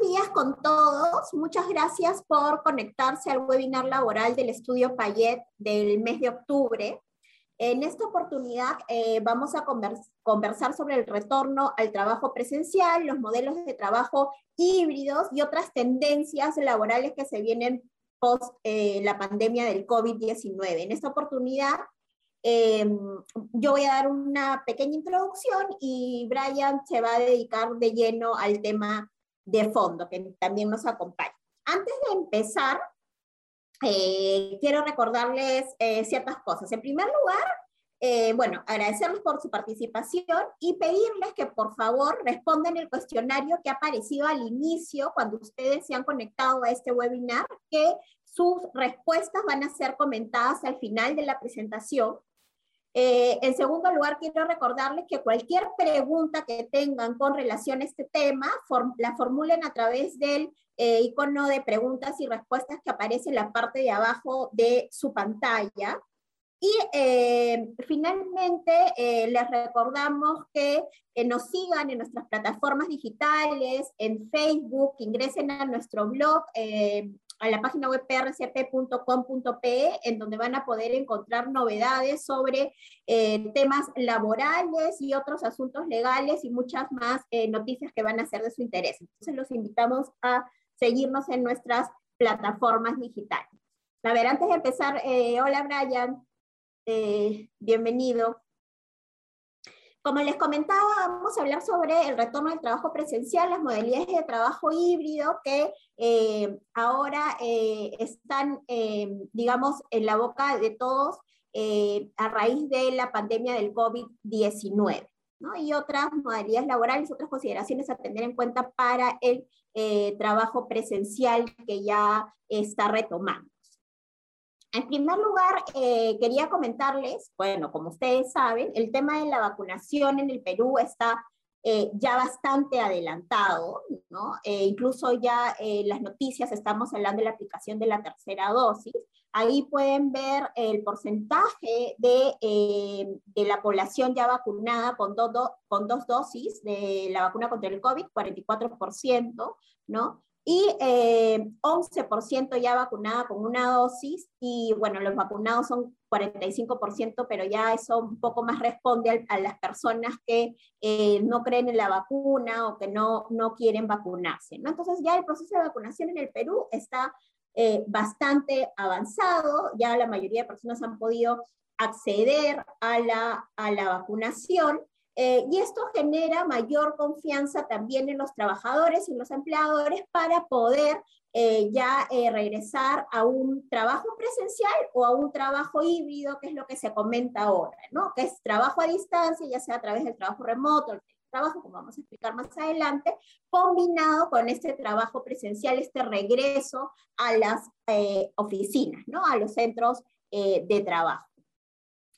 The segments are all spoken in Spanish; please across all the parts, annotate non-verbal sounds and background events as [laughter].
días con todos. Muchas gracias por conectarse al webinar laboral del estudio Payet del mes de octubre. En esta oportunidad eh, vamos a conversar sobre el retorno al trabajo presencial, los modelos de trabajo híbridos y otras tendencias laborales que se vienen post eh, la pandemia del COVID-19. En esta oportunidad em, yo voy a dar una pequeña introducción y Brian se va a dedicar de lleno al tema de fondo, que también nos acompaña. Antes de empezar, eh, quiero recordarles eh, ciertas cosas. En primer lugar, eh, bueno, agradecerles por su participación y pedirles que por favor respondan el cuestionario que ha aparecido al inicio cuando ustedes se han conectado a este webinar, que sus respuestas van a ser comentadas al final de la presentación eh, en segundo lugar, quiero recordarles que cualquier pregunta que tengan con relación a este tema, la formulen a través del eh, icono de preguntas y respuestas que aparece en la parte de abajo de su pantalla. Y eh, finalmente, les recordamos que nos sigan en nuestras plataformas digitales, en Facebook, ingresen a nuestro blog a la página web prcp.com.pe, en donde van a poder encontrar novedades sobre eh, temas laborales y otros asuntos legales y muchas más eh, noticias que van a ser de su interés. Entonces los invitamos a seguirnos en nuestras plataformas digitales. A ver, antes de empezar, eh, hola Brian, bienvenido. Como les comentaba, vamos a hablar sobre el retorno del trabajo presencial, las modalidades de trabajo híbrido que eh, ahora eh, están, eh, digamos, en la boca de todos a raíz de la pandemia del COVID-19. ¿no? Y otras modalidades laborales, otras consideraciones a tener en cuenta para el trabajo presencial que ya está retomando. En primer lugar, eh, quería comentarles, bueno, como ustedes saben, el tema de la vacunación en el Perú está eh, ya bastante adelantado, ¿no? Eh, incluso ya las noticias estamos hablando de la aplicación de la tercera dosis. Ahí pueden ver el porcentaje de, de la población ya vacunada con, con dos dosis de la vacuna contra el COVID, 44%, ¿no? Y 11% eh, ya vacunada con una dosis y bueno, los vacunados son 45%, pero ya eso un poco más responde a, las personas que eh, no creen en la vacuna o que no, no quieren vacunarse. ¿no? Entonces ya el proceso de vacunación en el Perú está eh, bastante avanzado, ya la mayoría de personas han podido acceder a la, a la vacunación eh, y esto genera mayor confianza también en los trabajadores y los empleadores para poder eh, ya eh, regresar a un trabajo presencial o a un trabajo híbrido, que es lo que se comenta ahora, ¿no? Que es trabajo a distancia, ya sea a través del trabajo remoto, el trabajo, como vamos a explicar más adelante, combinado con este trabajo presencial, este regreso a las oficinas, ¿no? A los centros de trabajo.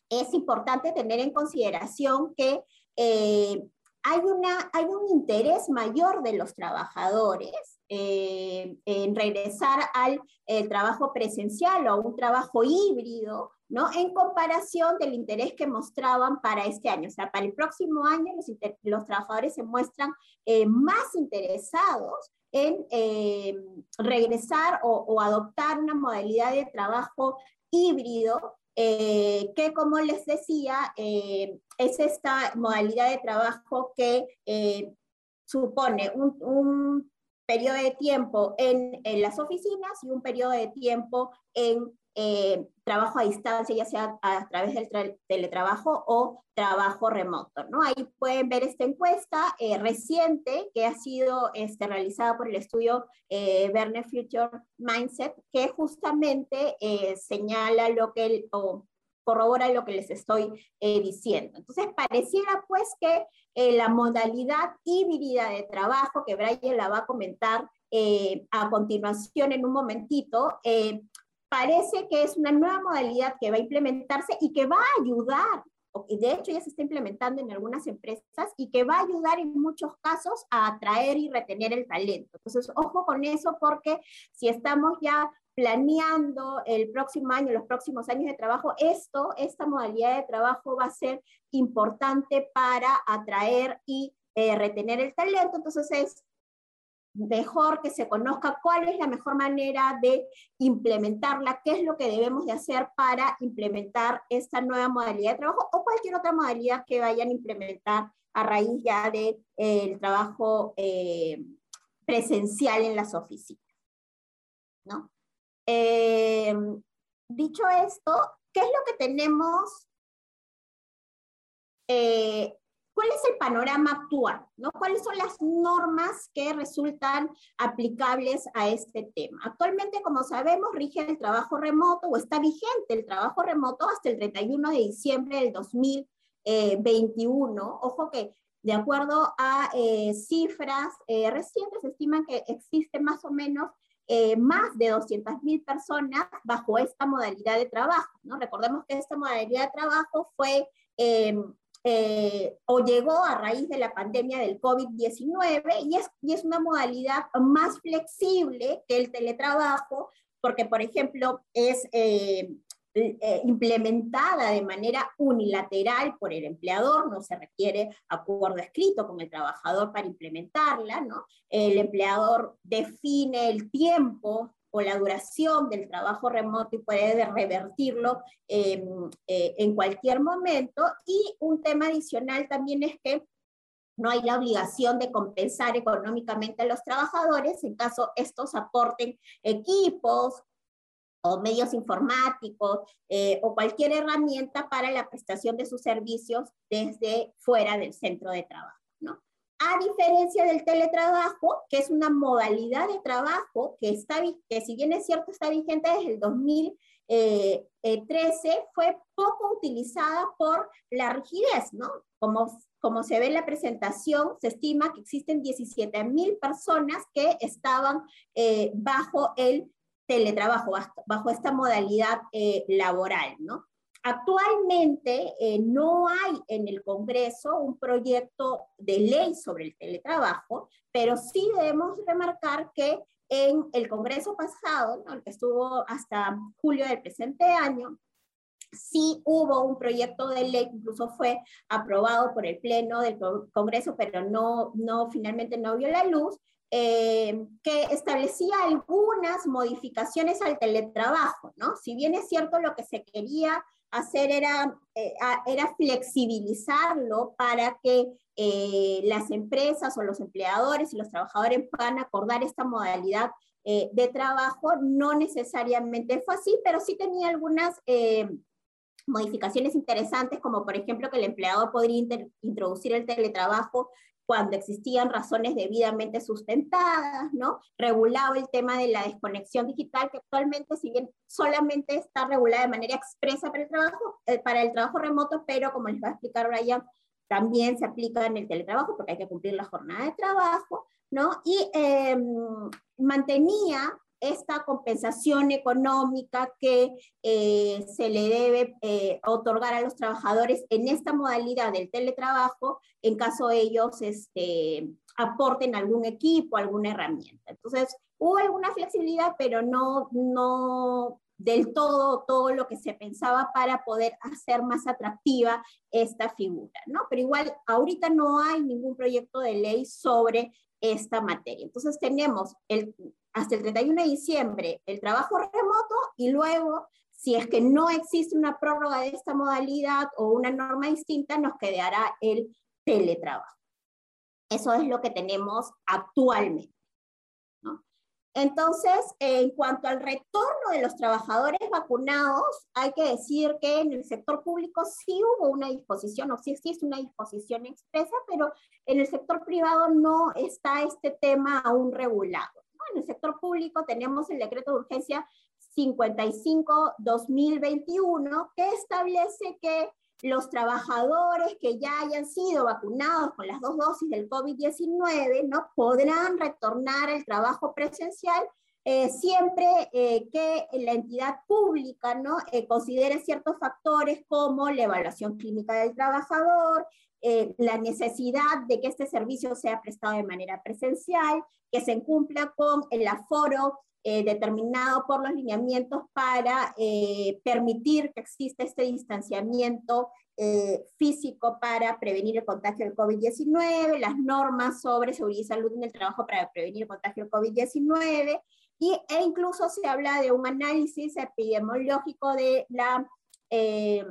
Es importante tener en consideración que eh, hay, una, hay un interés mayor de los trabajadores eh, en regresar al trabajo presencial o un trabajo híbrido, ¿no? En comparación del interés que mostraban para este año. O sea, para el próximo año los, trabajadores se muestran eh, más interesados en regresar o adoptar una modalidad de trabajo híbrido eh, que como les decía, eh, es esta modalidad de trabajo que eh, supone un, periodo de tiempo en, en, las oficinas y un periodo de tiempo en eh, trabajo a distancia, ya sea a través del teletrabajo o trabajo remoto. ¿no? Ahí pueden ver esta encuesta eh, reciente que ha sido este, realizada por el estudio eh, Future Mindset, que justamente señala lo que, o corrobora lo que les estoy diciendo. Entonces, pareciera pues que la modalidad híbrida de trabajo, que Brian la va a comentar a continuación en un momentito, parece que es una nueva modalidad que va a implementarse y que va a ayudar, y de hecho ya se está implementando en algunas empresas y que va a ayudar en muchos casos a atraer y retener el talento. Entonces, ojo con eso porque si estamos ya planeando el próximo año, los próximos años de trabajo, esto, esta modalidad de trabajo va a ser importante para atraer y eh, retener el talento. Entonces es mejor que se conozca cuál es la mejor manera de implementarla, qué es lo que debemos de hacer para implementar esta nueva modalidad de trabajo o cualquier otra modalidad que vayan a implementar a raíz ya del de, trabajo eh, presencial en las oficinas. ¿no? Eh, dicho esto, ¿qué es lo que tenemos eh, ¿Cuál es el panorama actual? ¿Cuáles son las normas que resultan aplicables a este tema? Actualmente, como sabemos, rige el trabajo remoto o está vigente el trabajo remoto hasta el 31 de diciembre del 2021. Ojo que de acuerdo a eh, cifras eh, recientes, se estima que existen más o menos eh, más de 200.000 personas bajo esta modalidad de trabajo. Recordemos que esta modalidad de trabajo fue eh, o llegó a raíz de la pandemia del COVID-19 y es, y es una modalidad más flexible que el teletrabajo, porque, por ejemplo, es eh, eh, implementada de manera unilateral por el empleador, no se requiere acuerdo escrito con el trabajador para implementarla, ¿no? El empleador define el tiempo o la duración del trabajo remoto y puede revertirlo eh, en cualquier momento. Y un tema adicional también es que no hay la obligación de compensar económicamente a los trabajadores en caso estos aporten equipos o medios informáticos eh, o cualquier herramienta para la prestación de sus servicios desde fuera del centro de trabajo. A diferencia del teletrabajo, que es una modalidad de trabajo que, está, que si bien es cierto está vigente desde el 2013, eh, eh, fue poco utilizada por la rigidez, ¿no? Como, como se ve en la presentación, se estima que existen 17 mil personas que estaban eh, bajo el teletrabajo, bajo, esta modalidad laboral, ¿no? Actualmente eh, no hay en el Congreso un proyecto de ley sobre el teletrabajo, pero sí debemos remarcar que en el Congreso pasado, el que estuvo hasta julio del presente año, sí hubo un proyecto de ley, incluso fue aprobado por el Pleno del Congreso, pero no, no finalmente no vio la luz, eh, que establecía algunas modificaciones al teletrabajo, ¿no? Si bien es cierto lo que se quería hacer era, eh, era flexibilizarlo para que eh, las empresas o los empleadores y los trabajadores puedan acordar esta modalidad de trabajo. No necesariamente fue así, pero sí tenía algunas modificaciones interesantes, como por ejemplo que el empleador podría introducir el teletrabajo cuando existían razones debidamente sustentadas, ¿no? Regulaba el tema de la desconexión digital, que actualmente, si bien solamente está regulada de manera expresa para el trabajo, eh, para el trabajo remoto, pero como les va a explicar Brian, también se aplica en el teletrabajo porque hay que cumplir la jornada de trabajo, ¿no? Y em, mantenía esta compensación económica que eh, se le debe eh, otorgar a los trabajadores en esta modalidad del teletrabajo en caso ellos este, aporten algún equipo, alguna herramienta. Entonces, hubo alguna flexibilidad, pero no, no del todo todo lo que se pensaba para poder hacer más atractiva esta figura, ¿no? Pero igual, ahorita no hay ningún proyecto de ley sobre esta materia. Entonces tenemos el, hasta el 31 de diciembre el trabajo remoto y luego, si es que no existe una prórroga de esta modalidad o una norma distinta, nos quedará el teletrabajo. Eso es lo que tenemos actualmente. Entonces, en cuanto al retorno de los trabajadores vacunados, hay que decir que en el sector público sí hubo una disposición, o sí existe una disposición expresa, pero en el sector privado no está este tema aún regulado en el sector público tenemos el decreto de urgencia 55-2021 que establece que los trabajadores que ya hayan sido vacunados con las dos dosis del COVID-19 ¿no? podrán retornar al trabajo presencial eh, siempre eh, que la entidad pública ¿no? Eh, considere ciertos factores como la evaluación clínica del trabajador, eh, la necesidad de que este servicio sea prestado de manera presencial, que se cumpla con el aforo eh, determinado por los lineamientos para eh, permitir que exista este distanciamiento eh, físico para prevenir el contagio del COVID-19, las normas sobre seguridad y salud en el trabajo para prevenir el contagio del COVID-19, y, e incluso se habla de un análisis epidemiológico de la, eh,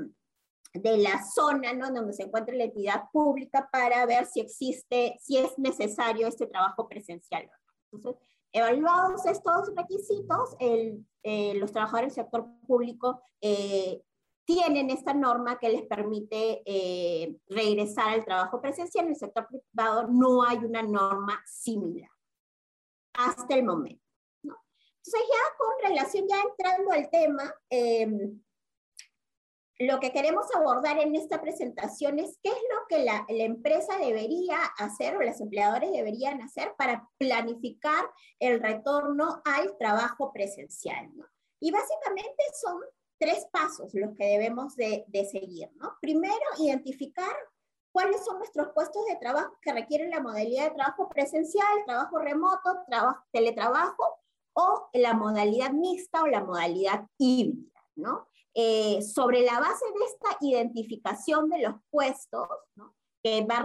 de la zona ¿no? donde se encuentra la entidad pública para ver si existe, si es necesario este trabajo presencial. Entonces, evaluados estos requisitos, el, eh, los trabajadores del sector público eh, tienen esta norma que les permite eh, regresar al trabajo presencial. En el sector privado no hay una norma similar hasta el momento. Entonces ya con relación, ya entrando al tema, em, lo que queremos abordar en esta presentación es qué es lo que la, empresa debería hacer o los empleadores deberían hacer para planificar el retorno al trabajo presencial. Y básicamente son tres pasos los que debemos de, seguir. Primero, identificar cuáles son nuestros puestos de trabajo que requieren la modalidad de trabajo presencial, trabajo remoto, trabajo, teletrabajo o la modalidad mixta o la modalidad híbrida, ¿no? Eh, sobre la base de esta identificación de los puestos, que va,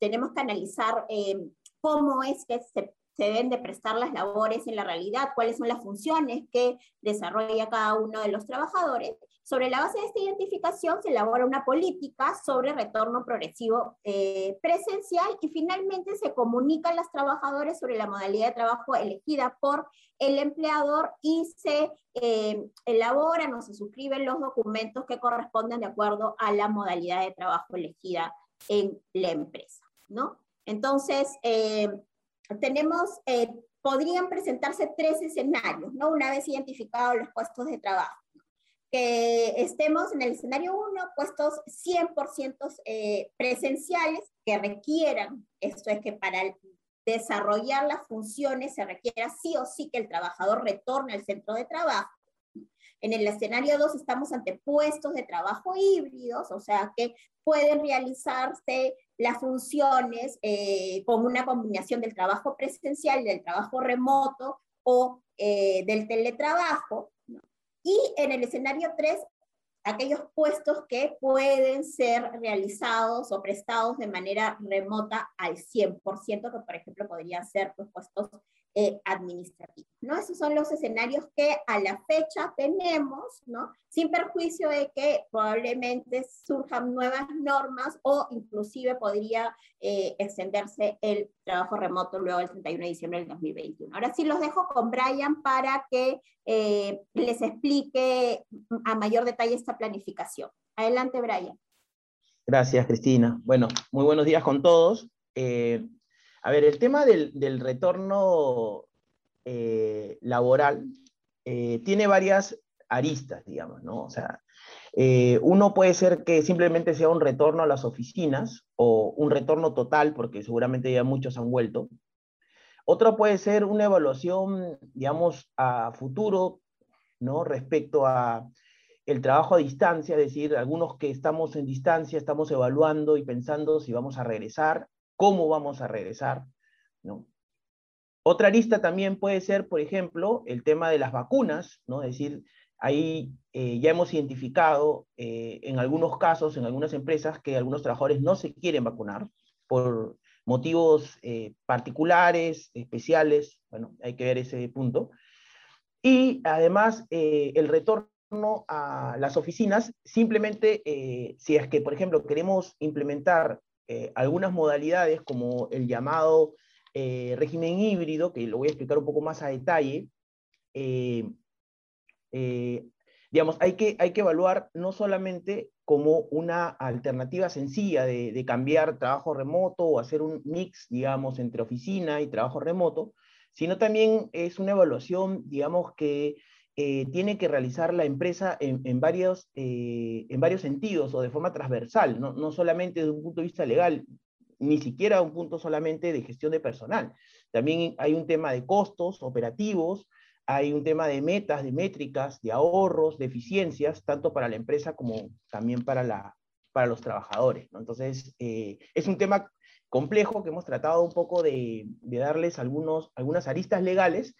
tenemos que analizar eh, cómo es que se se deben de prestar las labores en la realidad, cuáles son las funciones que desarrolla cada uno de los trabajadores. Sobre la base de esta identificación se elabora una política sobre retorno progresivo eh, presencial y finalmente se comunican los trabajadores sobre la modalidad de trabajo elegida por el empleador y se eh, elaboran o se suscriben los documentos que corresponden de acuerdo a la modalidad de trabajo elegida en la empresa. ¿no? Entonces, eh, tenemos, podrían presentarse tres escenarios, ¿no? Una vez identificados los puestos de trabajo. Que estemos en el escenario 1, puestos 100% eh, presenciales que requieran, esto es que para desarrollar las funciones se requiera sí o sí que el trabajador retorne al centro de trabajo. En el escenario 2 estamos ante puestos de trabajo híbridos, o sea que pueden realizarse las funciones eh, con una combinación del trabajo presencial, del trabajo remoto o eh, del teletrabajo. Y en el escenario 3, aquellos puestos que pueden ser realizados o prestados de manera remota al 100%, que por ejemplo podrían ser pues, puestos eh. ¿no? Esos son los escenarios que a la fecha tenemos, ¿no? sin perjuicio de que probablemente surjan nuevas normas o inclusive podría eh, extenderse el trabajo remoto luego del 31 de diciembre del 2021. Ahora sí los dejo con Brian para que eh, les explique a mayor detalle esta planificación. Adelante, Brian. Gracias, Cristina. Bueno, muy buenos días con todos. Eh, a ver, el tema del, retorno eh, laboral eh, tiene varias aristas, digamos, ¿no? O sea, eh, uno puede ser que simplemente sea un retorno a las oficinas o un retorno total, porque seguramente ya muchos han vuelto. Otro puede ser una evaluación, digamos, a futuro, ¿no? Respecto a el trabajo a distancia, es decir, algunos que estamos en distancia, estamos evaluando y pensando si vamos a regresar cómo vamos a regresar, ¿no? Otra lista también puede ser, por ejemplo, el tema de las vacunas, ¿no? Es decir, ahí eh, ya hemos identificado eh, en algunos casos, en algunas empresas, que algunos trabajadores no se quieren vacunar por motivos eh, particulares, especiales, bueno, hay que ver ese punto. Y además, el retorno a las oficinas, simplemente si es que, por ejemplo, queremos implementar eh, algunas modalidades como el llamado eh, régimen híbrido, que lo voy a explicar un poco más a detalle, eh, digamos, hay que, hay que evaluar no solamente como una alternativa sencilla de, de, cambiar trabajo remoto o hacer un mix, digamos, entre oficina y trabajo remoto, sino también es una evaluación, digamos, que eh, tiene que realizar la empresa en, varios, eh, en varios sentidos o de forma transversal, no, no solamente desde un punto de vista legal, ni siquiera un punto solamente de gestión de personal. También hay un tema de costos operativos, hay un tema de metas, de métricas, de ahorros, de eficiencias, tanto para la empresa como también para, la, para los trabajadores. Entonces, eh, es un tema complejo que hemos tratado un poco de, de darles algunos, algunas aristas legales,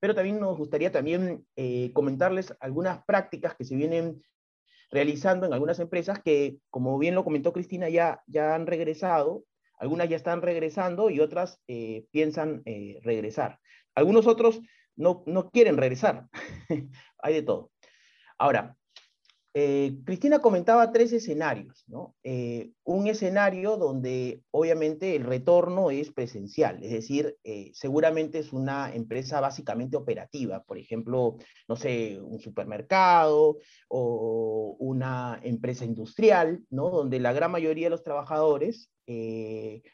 pero también nos gustaría también eh, comentarles algunas prácticas que se vienen realizando en algunas empresas que, como bien lo comentó Cristina, ya, ya han regresado, algunas ya están regresando y otras eh, piensan eh, regresar. Algunos otros no, no quieren regresar, [laughs] hay de todo. Ahora, eh, Cristina comentaba tres escenarios, ¿no? Eh, un escenario donde obviamente el retorno es presencial, es decir, eh, seguramente es una empresa básicamente operativa, por ejemplo, no sé, un supermercado o una empresa industrial, ¿no? Donde la gran mayoría de los trabajadores,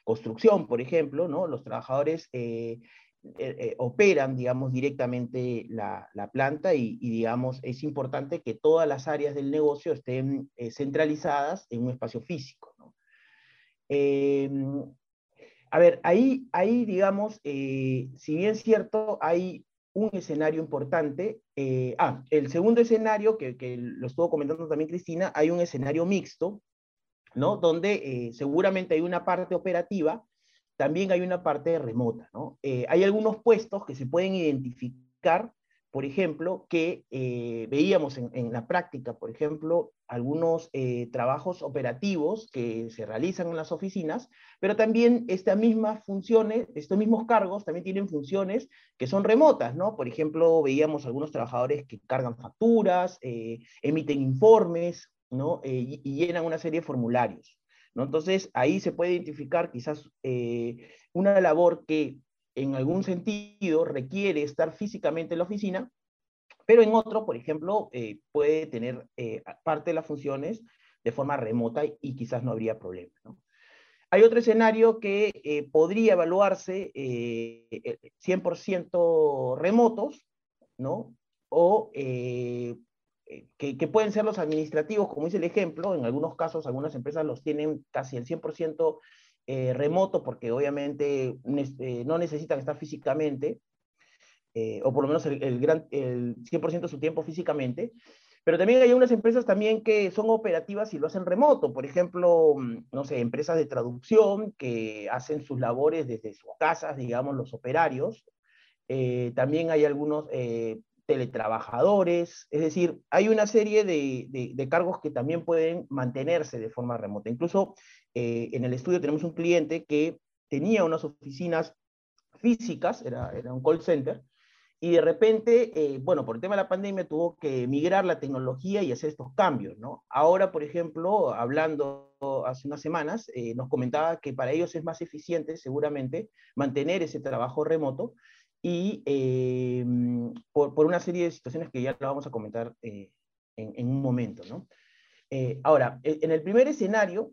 construcción, por ejemplo, ¿no? Los trabajadores eh, eh, operan, digamos, directamente la, planta y, digamos, es importante que todas las áreas del negocio estén eh, centralizadas en un espacio físico. Em, a ver, ahí, ahí digamos, si bien es cierto, hay un escenario importante. ah, el segundo escenario, que, que, lo estuvo comentando también Cristina, hay un escenario mixto, ¿no? Donde seguramente hay una parte operativa, también hay una parte remota. ¿no? Eh, hay algunos puestos que se pueden identificar, por ejemplo, que eh, veíamos en, la práctica, por ejemplo, algunos eh, trabajos operativos que se realizan en las oficinas, pero también estas mismas funciones, estos mismos cargos también tienen funciones que son remotas, ¿no? Por ejemplo, veíamos algunos trabajadores que cargan facturas, emiten informes, ¿no? y llenan una serie de formularios. Entonces, ahí se puede identificar quizás eh, una labor que en algún sentido requiere estar físicamente en la oficina, pero en otro, por ejemplo, eh, puede tener eh, parte de las funciones de forma remota y, quizás no habría problema. Hay otro escenario que podría evaluarse 100% remotos, ¿no? O eh, que, pueden ser los administrativos, como dice el ejemplo, en algunos casos algunas empresas los tienen casi el 100% eh, remoto porque obviamente eh, no necesitan estar físicamente, o por lo menos el, gran, el 100% de su tiempo físicamente, pero también hay unas empresas también que son operativas y lo hacen remoto, por ejemplo, mm, no sé, empresas de traducción que hacen sus labores desde sus casas, digamos, los operarios. también hay algunos teletrabajadores, es decir, hay una serie de, cargos que también pueden mantenerse de forma remota. Incluso eh, en el estudio tenemos un cliente que tenía unas oficinas físicas, era, era un call center, y de repente, eh, bueno, por el tema de la pandemia tuvo que migrar la tecnología y hacer estos cambios, ¿no? Ahora, por ejemplo, hablando hace unas semanas, eh, nos comentaba que para ellos es más eficiente seguramente mantener ese trabajo remoto y eh, por, por, una serie de situaciones que ya lo vamos a comentar eh, en, en, un momento. ¿no? Eh, ahora, e, en el primer escenario,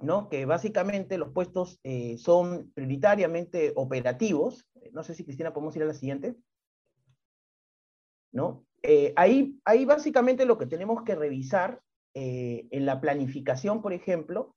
¿no? que básicamente los puestos son prioritariamente operativos, no sé si Cristina podemos ir a la siguiente, ¿no? ahí, ahí básicamente lo que tenemos que revisar en la planificación, por ejemplo,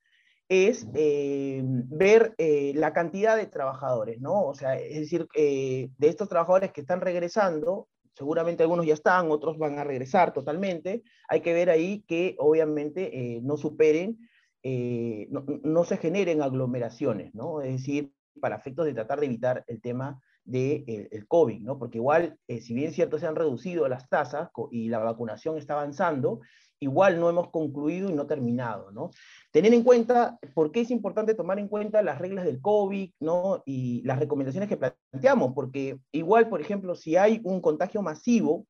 es eh, ver eh, la cantidad de trabajadores, ¿no? O sea, es decir, eh, de estos trabajadores que están regresando, seguramente algunos ya están, otros van a regresar totalmente, hay que ver ahí que obviamente no superen, no, se generen aglomeraciones, ¿no? Es decir, para efectos de tratar de evitar el tema del de, el COVID, ¿no? Porque igual, si bien cierto, se han reducido las tasas y la vacunación está avanzando, igual no hemos concluido y no terminado, ¿no? Tener en cuenta, ¿por qué es importante tomar en cuenta las reglas del COVID, ¿no? Y las recomendaciones que planteamos, porque igual, por ejemplo, si hay un contagio masivo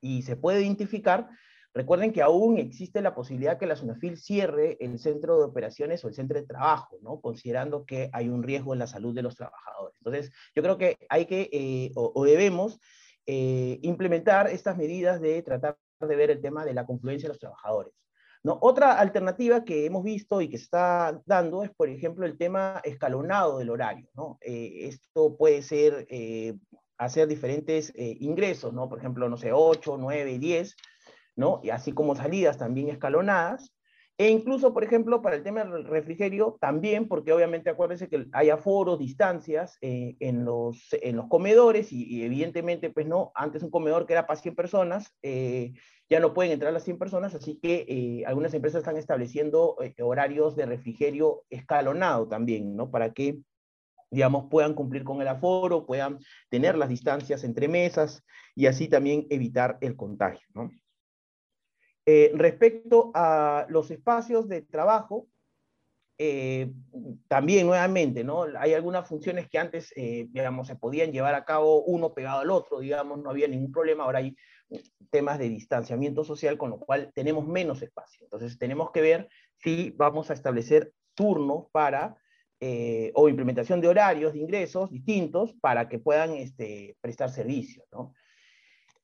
y se puede identificar, recuerden que aún existe la posibilidad que la SUNAFIL cierre el centro de operaciones o el centro de trabajo, ¿no? Considerando que hay un riesgo en la salud de los trabajadores. Entonces, yo creo que hay que, eh, o, debemos, eh, implementar estas medidas de tratar de ver el tema de la confluencia de los trabajadores. ¿no? Otra alternativa que hemos visto y que se está dando es, por ejemplo, el tema escalonado del horario. ¿no? Eh, esto puede ser eh, hacer diferentes eh, ingresos, ¿no? por ejemplo, no sé, 8, 9, 10, ¿no? y así como salidas también escalonadas, e incluso, por ejemplo, para el tema del refrigerio, también, porque obviamente acuérdense que hay aforos, distancias eh, en, los, en los comedores, y, evidentemente, pues no, antes un comedor que era para 100 personas, eh, ya no pueden entrar las 100 personas, así que eh, algunas empresas están estableciendo horarios de refrigerio escalonado también, ¿no? Para que, digamos, puedan cumplir con el aforo, puedan tener las distancias entre mesas y así también evitar el contagio, ¿no? Eh, respecto a los espacios de trabajo, eh, también nuevamente, ¿no? Hay algunas funciones que antes, eh, digamos, se podían llevar a cabo uno pegado al otro, digamos, no había ningún problema, ahora hay temas de distanciamiento social, con lo cual tenemos menos espacio. Entonces tenemos que ver si vamos a establecer turnos para, o implementación de horarios de ingresos distintos para que puedan este, prestar servicios, ¿no?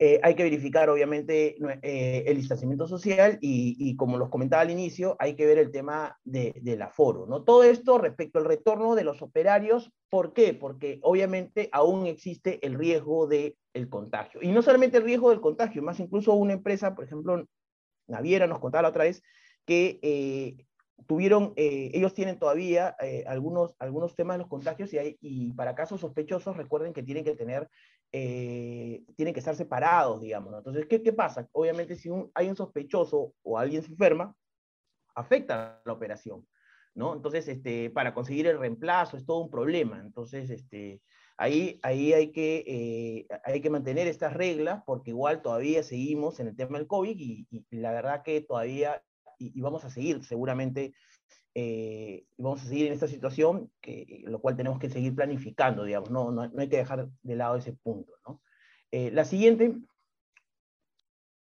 Eh, hay que verificar, obviamente, eh, el distanciamiento social y, como los comentaba al inicio, hay que ver el tema del aforo. ¿no? Todo esto respecto al retorno de los operarios, ¿por qué? Porque obviamente aún existe el riesgo del contagio. Y no solamente el riesgo del contagio, más incluso una empresa, por ejemplo, Naviera nos contaba la otra vez, que eh, tuvieron, ellos tienen todavía algunos, algunos temas de los contagios y, y, para casos sospechosos recuerden que tienen que tener, eh, tienen que estar separados, digamos. Entonces, ¿qué, ¿qué, pasa? Obviamente si hay un sospechoso o alguien se enferma, afecta la operación, ¿no? Entonces, este, para conseguir el reemplazo es todo un problema. Entonces, este, ahí, ahí hay, que, hay que mantener estas reglas porque igual todavía seguimos en el tema del COVID y, y la verdad que todavía y, vamos a seguir seguramente, eh, vamos a seguir en esta situación, que, lo cual tenemos que seguir planificando, digamos, no, no, hay que dejar de lado ese punto. ¿no? Eh, la siguiente,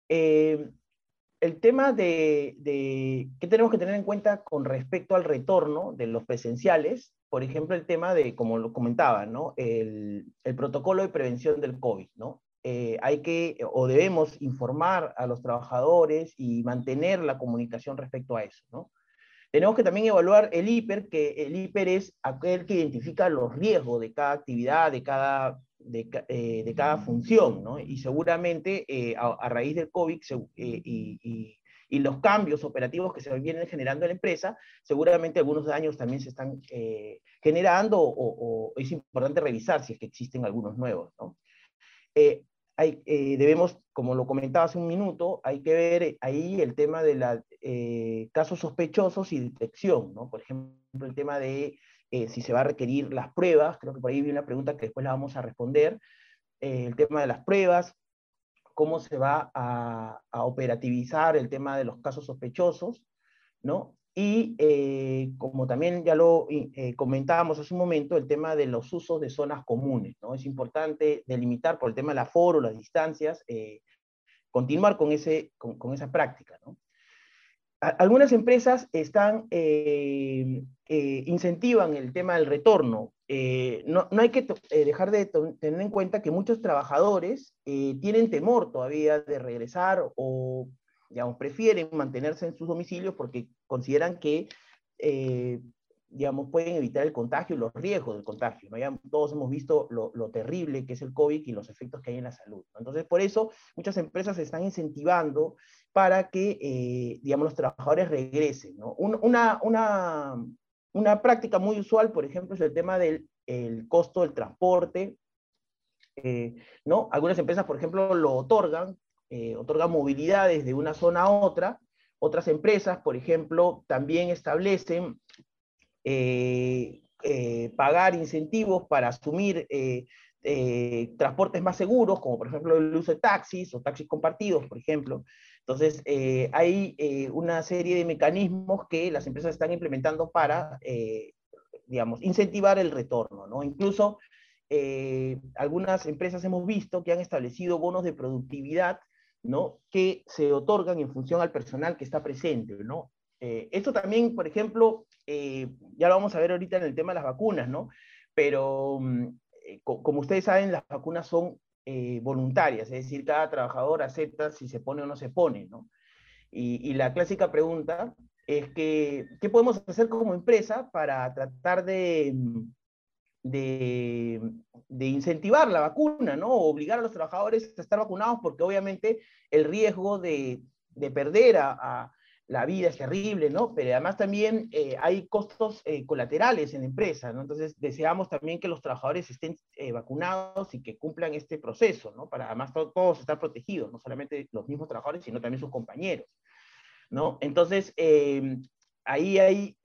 eh, el tema de, de qué tenemos que tener en cuenta con respecto al retorno de los presenciales, por ejemplo, el tema de, como lo comentaba, ¿no? el, el protocolo de prevención del COVID, ¿no? Eh, hay que o debemos informar a los trabajadores y mantener la comunicación respecto a eso. ¿no? Tenemos que también evaluar el IPER, que el IPER es aquel que identifica los riesgos de cada actividad, de cada, de, eh, cada función, ¿no? y seguramente eh, a, raíz del COVID y, y, y, los cambios operativos que se vienen generando en la empresa, seguramente algunos daños también se están generando o, es importante revisar si es que existen algunos nuevos. ¿no? Eh, debemos, como lo comentaba hace un minuto, hay que ver ahí el tema de los eh, casos sospechosos y detección, ¿no? Por ejemplo, el tema de eh, si se va a requerir las pruebas, creo que por ahí vi una pregunta que después la vamos a responder, el tema de las pruebas, cómo se va a, a, operativizar el tema de los casos sospechosos, ¿no? Y eh, como también ya lo eh, comentábamos hace un momento, el tema de los usos de zonas comunes, ¿no? Es importante delimitar por el tema del aforo, las distancias, eh, continuar con, ese, con, con esa práctica, ¿no? Algunas empresas están, incentivan el tema del retorno. No, no, hay que dejar de tener en cuenta que muchos trabajadores tienen temor todavía de regresar o digamos, prefieren mantenerse en sus domicilios porque consideran que, eh, digamos, pueden evitar el contagio y los riesgos del contagio. todos hemos visto lo, terrible que es el COVID y los efectos que hay en la salud. Entonces, por eso, muchas empresas están incentivando para que, eh, digamos, los trabajadores regresen. una, práctica muy usual, por ejemplo, es el tema del el costo del transporte. Eh. Algunas empresas, por ejemplo, lo otorgan eh, otorga movilidades de una zona a otra. Otras empresas, por ejemplo, también establecen pagar incentivos para asumir transportes más seguros, como por ejemplo el uso de taxis o taxis compartidos, por ejemplo. Entonces, hay una serie de mecanismos que las empresas están implementando para, digamos, incentivar el retorno, ¿no? Incluso algunas empresas hemos visto que han establecido bonos de productividad ¿no? que se otorgan en función al personal que está presente. ¿no? Eh, esto también, por ejemplo, eh, ya lo vamos a ver ahorita en el tema de las vacunas, ¿no? pero mm, eh, como ustedes saben, las vacunas son voluntarias, es decir, cada trabajador acepta si se pone o no se pone. ¿no? Y, la clásica pregunta es que, ¿qué podemos hacer como empresa para tratar de mm, de, incentivar la vacuna, ¿no? Obligar a los trabajadores a estar vacunados porque obviamente el riesgo de, perder a, la vida es terrible, ¿no? Pero además también eh, hay costos eh, colaterales en la empresa, ¿no? Entonces deseamos también que los trabajadores estén eh, vacunados y que cumplan este proceso, ¿no? Para además todos estar protegidos, no solamente los mismos trabajadores, sino también sus compañeros. ¿No? Entonces, ahí hay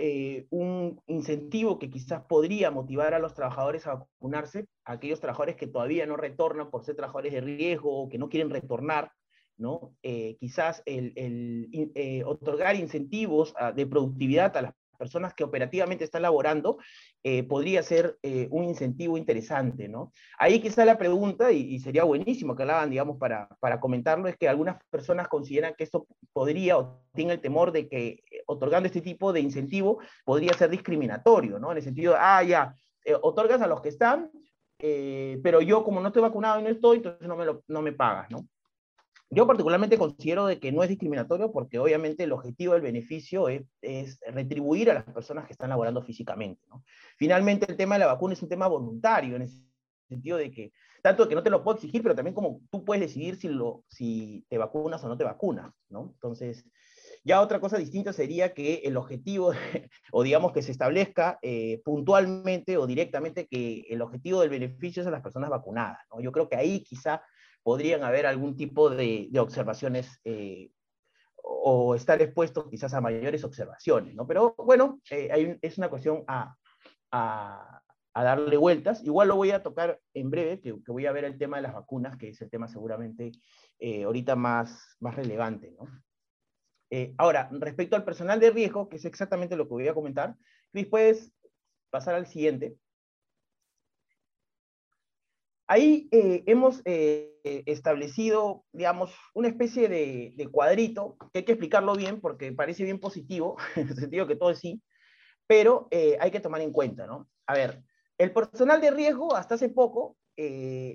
un incentivo que quizás podría motivar a los trabajadores a vacunarse, a aquellos trabajadores que todavía no retornan por ser trabajadores de riesgo o que no quieren retornar, ¿no? Eh, quizás el, el otorgar incentivos ah, de productividad a las personas que operativamente están laborando, eh, podría ser eh, un incentivo interesante. Ahí quizá la pregunta, y, sería buenísimo que la hagan, digamos, para, comentarlo, es que algunas personas consideran que esto podría o tienen el temor de que eh, otorgando este tipo de incentivo podría ser discriminatorio, ¿no? En el sentido, ah, ya, otorgas a los que están, pero yo como no estoy vacunado y no estoy, entonces no me, no me pagas, ¿no? Yo particularmente considero de que no es discriminatorio porque obviamente el objetivo del beneficio es, retribuir a las personas que están laborando físicamente. Finalmente el tema de la vacuna es un tema voluntario, en el sentido de que, tanto que no te lo puedo exigir, pero también como tú puedes decidir si, te vacunas o no te vacunas. Entonces, ya otra cosa distinta sería que el objetivo, [laughs] o digamos que se establezca eh, puntualmente o directamente que el objetivo del beneficio es a las personas vacunadas. Yo creo que ahí quizá podrían haber algún tipo de, observaciones eh, o estar expuestos quizás a mayores observaciones, ¿no? Pero bueno, eh, es una cuestión a, darle vueltas. Igual lo voy a tocar en breve, que, voy a ver el tema de las vacunas, que es el tema seguramente eh, ahorita más, relevante, ¿no? ahora, respecto al personal de riesgo, que es exactamente lo que voy a comentar, Luis, puedes pasar al siguiente. Ahí eh, hemos eh, establecido, digamos, una especie de, cuadrito, que hay que explicarlo bien porque parece bien positivo, [laughs] en el sentido que todo es sí, pero eh, hay que tomar en cuenta, ¿no? A ver, el personal de riesgo hasta hace poco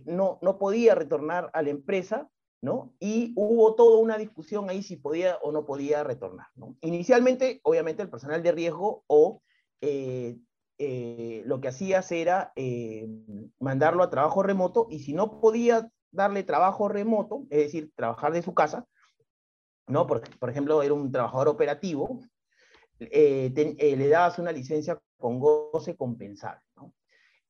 no, no podía retornar a la empresa, ¿no? Y hubo toda una discusión ahí si podía o no podía retornar, ¿no? Inicialmente, obviamente, el personal de riesgo o eh, lo que hacías era eh, mandarlo a trabajo remoto y si no podía darle trabajo remoto, es decir, trabajar de su casa, ¿no? Por, por ejemplo, era un trabajador operativo, eh, le dabas una licencia con goce compensable,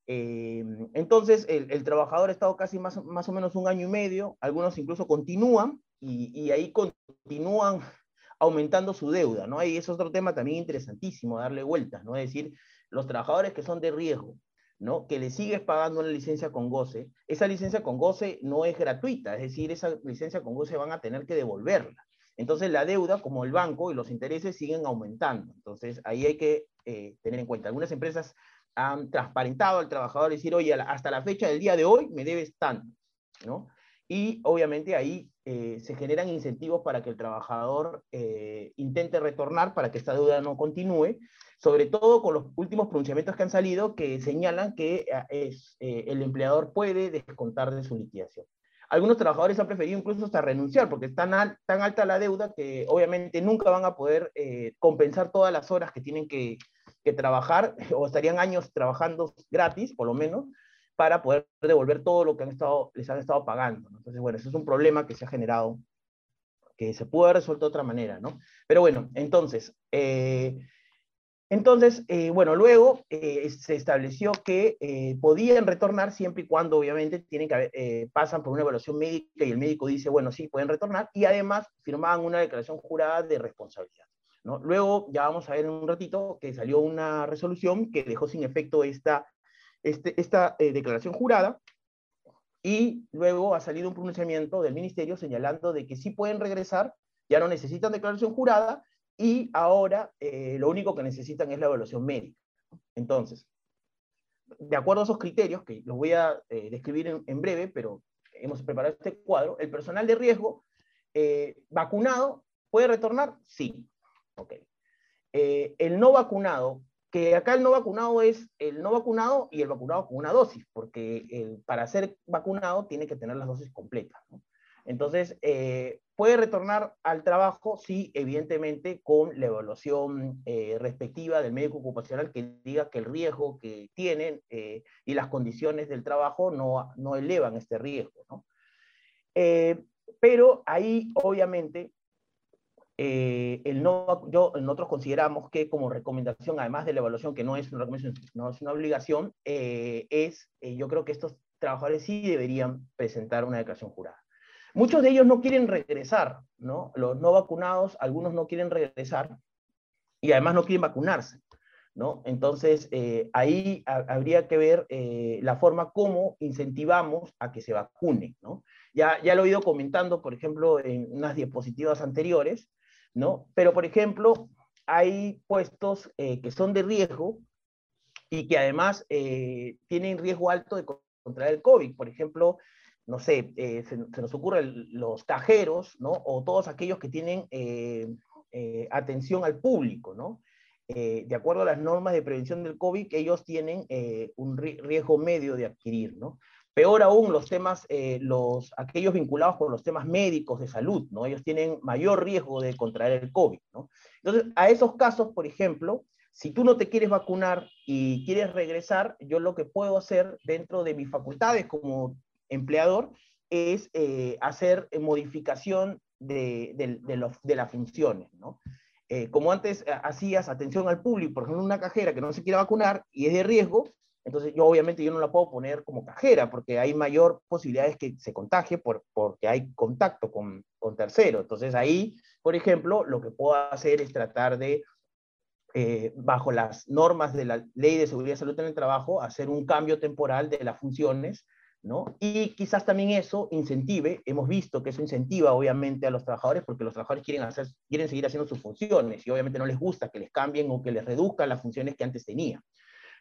entonces, el, trabajador ha estado casi más, más o menos un año y medio, algunos incluso continúan y, y ahí continúan aumentando su deuda, ¿no? Y es otro tema también interesantísimo, darle vueltas, ¿no? Es decir, los trabajadores que son de riesgo, ¿no? que le sigues pagando una licencia con goce, esa licencia con goce no es gratuita, es decir, esa licencia con goce van a tener que devolverla. Entonces la deuda, como el banco y los intereses, siguen aumentando. Entonces ahí hay que eh, tener en cuenta. Algunas empresas han transparentado al trabajador y decir, oye, hasta la fecha del día de hoy me debes tanto, ¿no? Y obviamente ahí eh, se generan incentivos para que el trabajador eh, intente retornar para que esta deuda no continúe, sobre todo con los últimos pronunciamientos que han salido que señalan que eh, es, eh, el empleador puede descontar de su liquidación. Algunos trabajadores han preferido incluso hasta renunciar porque es tan, tan alta la deuda que obviamente nunca van a poder eh, compensar todas las horas que tienen que, que trabajar [laughs] o estarían años trabajando gratis, por lo menos, para poder devolver todo lo que han les han estado pagando. Entonces, bueno, eso es un problema que se ha generado, que se pudo haber resuelto de otra manera, ¿no? Pero bueno, entonces, eh, entonces, eh, bueno, luego eh, se estableció que podían retornar siempre y cuando, obviamente, tienen que pasan por una evaluación médica y el médico dice, bueno, sí, pueden retornar, y además firmaban una declaración jurada de responsabilidad. ¿no? Luego, ya vamos a ver en un ratito, que salió una resolución que dejó sin efecto esta, este, esta declaración jurada, y luego ha salido un pronunciamiento del ministerio señalando de que sí pueden regresar, ya no necesitan declaración jurada, y ahora eh, lo único que necesitan es la evaluación médica. Entonces, de acuerdo a esos criterios, que los voy a eh, describir en, breve, pero hemos preparado este cuadro, el personal de riesgo eh, vacunado puede retornar, sí. Okay. el no vacunado, que acá el no vacunado es el no vacunado y el vacunado con una dosis, porque para ser vacunado tiene que tener las dosis completas. Entonces, eh, puede retornar al trabajo, sí, evidentemente, con la evaluación eh, respectiva del médico ocupacional que diga que el riesgo que tienen eh, y las condiciones del trabajo no, no elevan este riesgo. ¿no? pero ahí, obviamente, el no, yo, nosotros consideramos que como recomendación, además de la evaluación, que no es una no es una obligación, es, yo creo que estos trabajadores sí deberían presentar una declaración jurada. Muchos de ellos no quieren regresar, ¿no? Los no vacunados, algunos no quieren regresar y además no quieren vacunarse, ¿no? Entonces, eh, ahí habría que ver eh, la forma como incentivamos a que se vacunen, ¿no? Ya, ya lo he ido comentando, por ejemplo, en unas diapositivas anteriores, ¿no? Pero, por ejemplo, hay puestos eh, que son de riesgo y que además eh, tienen riesgo alto de contraer el COVID. Por ejemplo, no sé, eh, se, nos ocurren los cajeros, ¿no? O todos aquellos que tienen atención al público, ¿no? de acuerdo a las normas de prevención del COVID, ellos tienen un riesgo medio de adquirir, ¿no? Peor aún los temas, eh, los, aquellos vinculados con los temas médicos de salud, ¿no? Ellos tienen mayor riesgo de contraer el COVID, ¿no? Entonces, a esos casos, por ejemplo, si tú no te quieres vacunar y quieres regresar, yo lo que puedo hacer dentro de mis facultades como empleador es eh, hacer modificación de, de, las funciones, ¿no? Eh, como antes hacías atención al público, por ejemplo, una cajera que no se quiere vacunar y es de riesgo, entonces, yo obviamente yo no la puedo poner como cajera porque hay mayor posibilidades que se contagie por, porque hay contacto con, con tercero. Entonces, ahí, por ejemplo, lo que puedo hacer es tratar de, eh, bajo las normas de la Ley de Seguridad y Salud en el Trabajo, hacer un cambio temporal de las funciones, ¿no? Y quizás también eso incentive, hemos visto que eso incentiva obviamente a los trabajadores porque los trabajadores quieren, hacer, quieren seguir haciendo sus funciones y obviamente no les gusta que les cambien o que les reduzcan las funciones que antes tenían.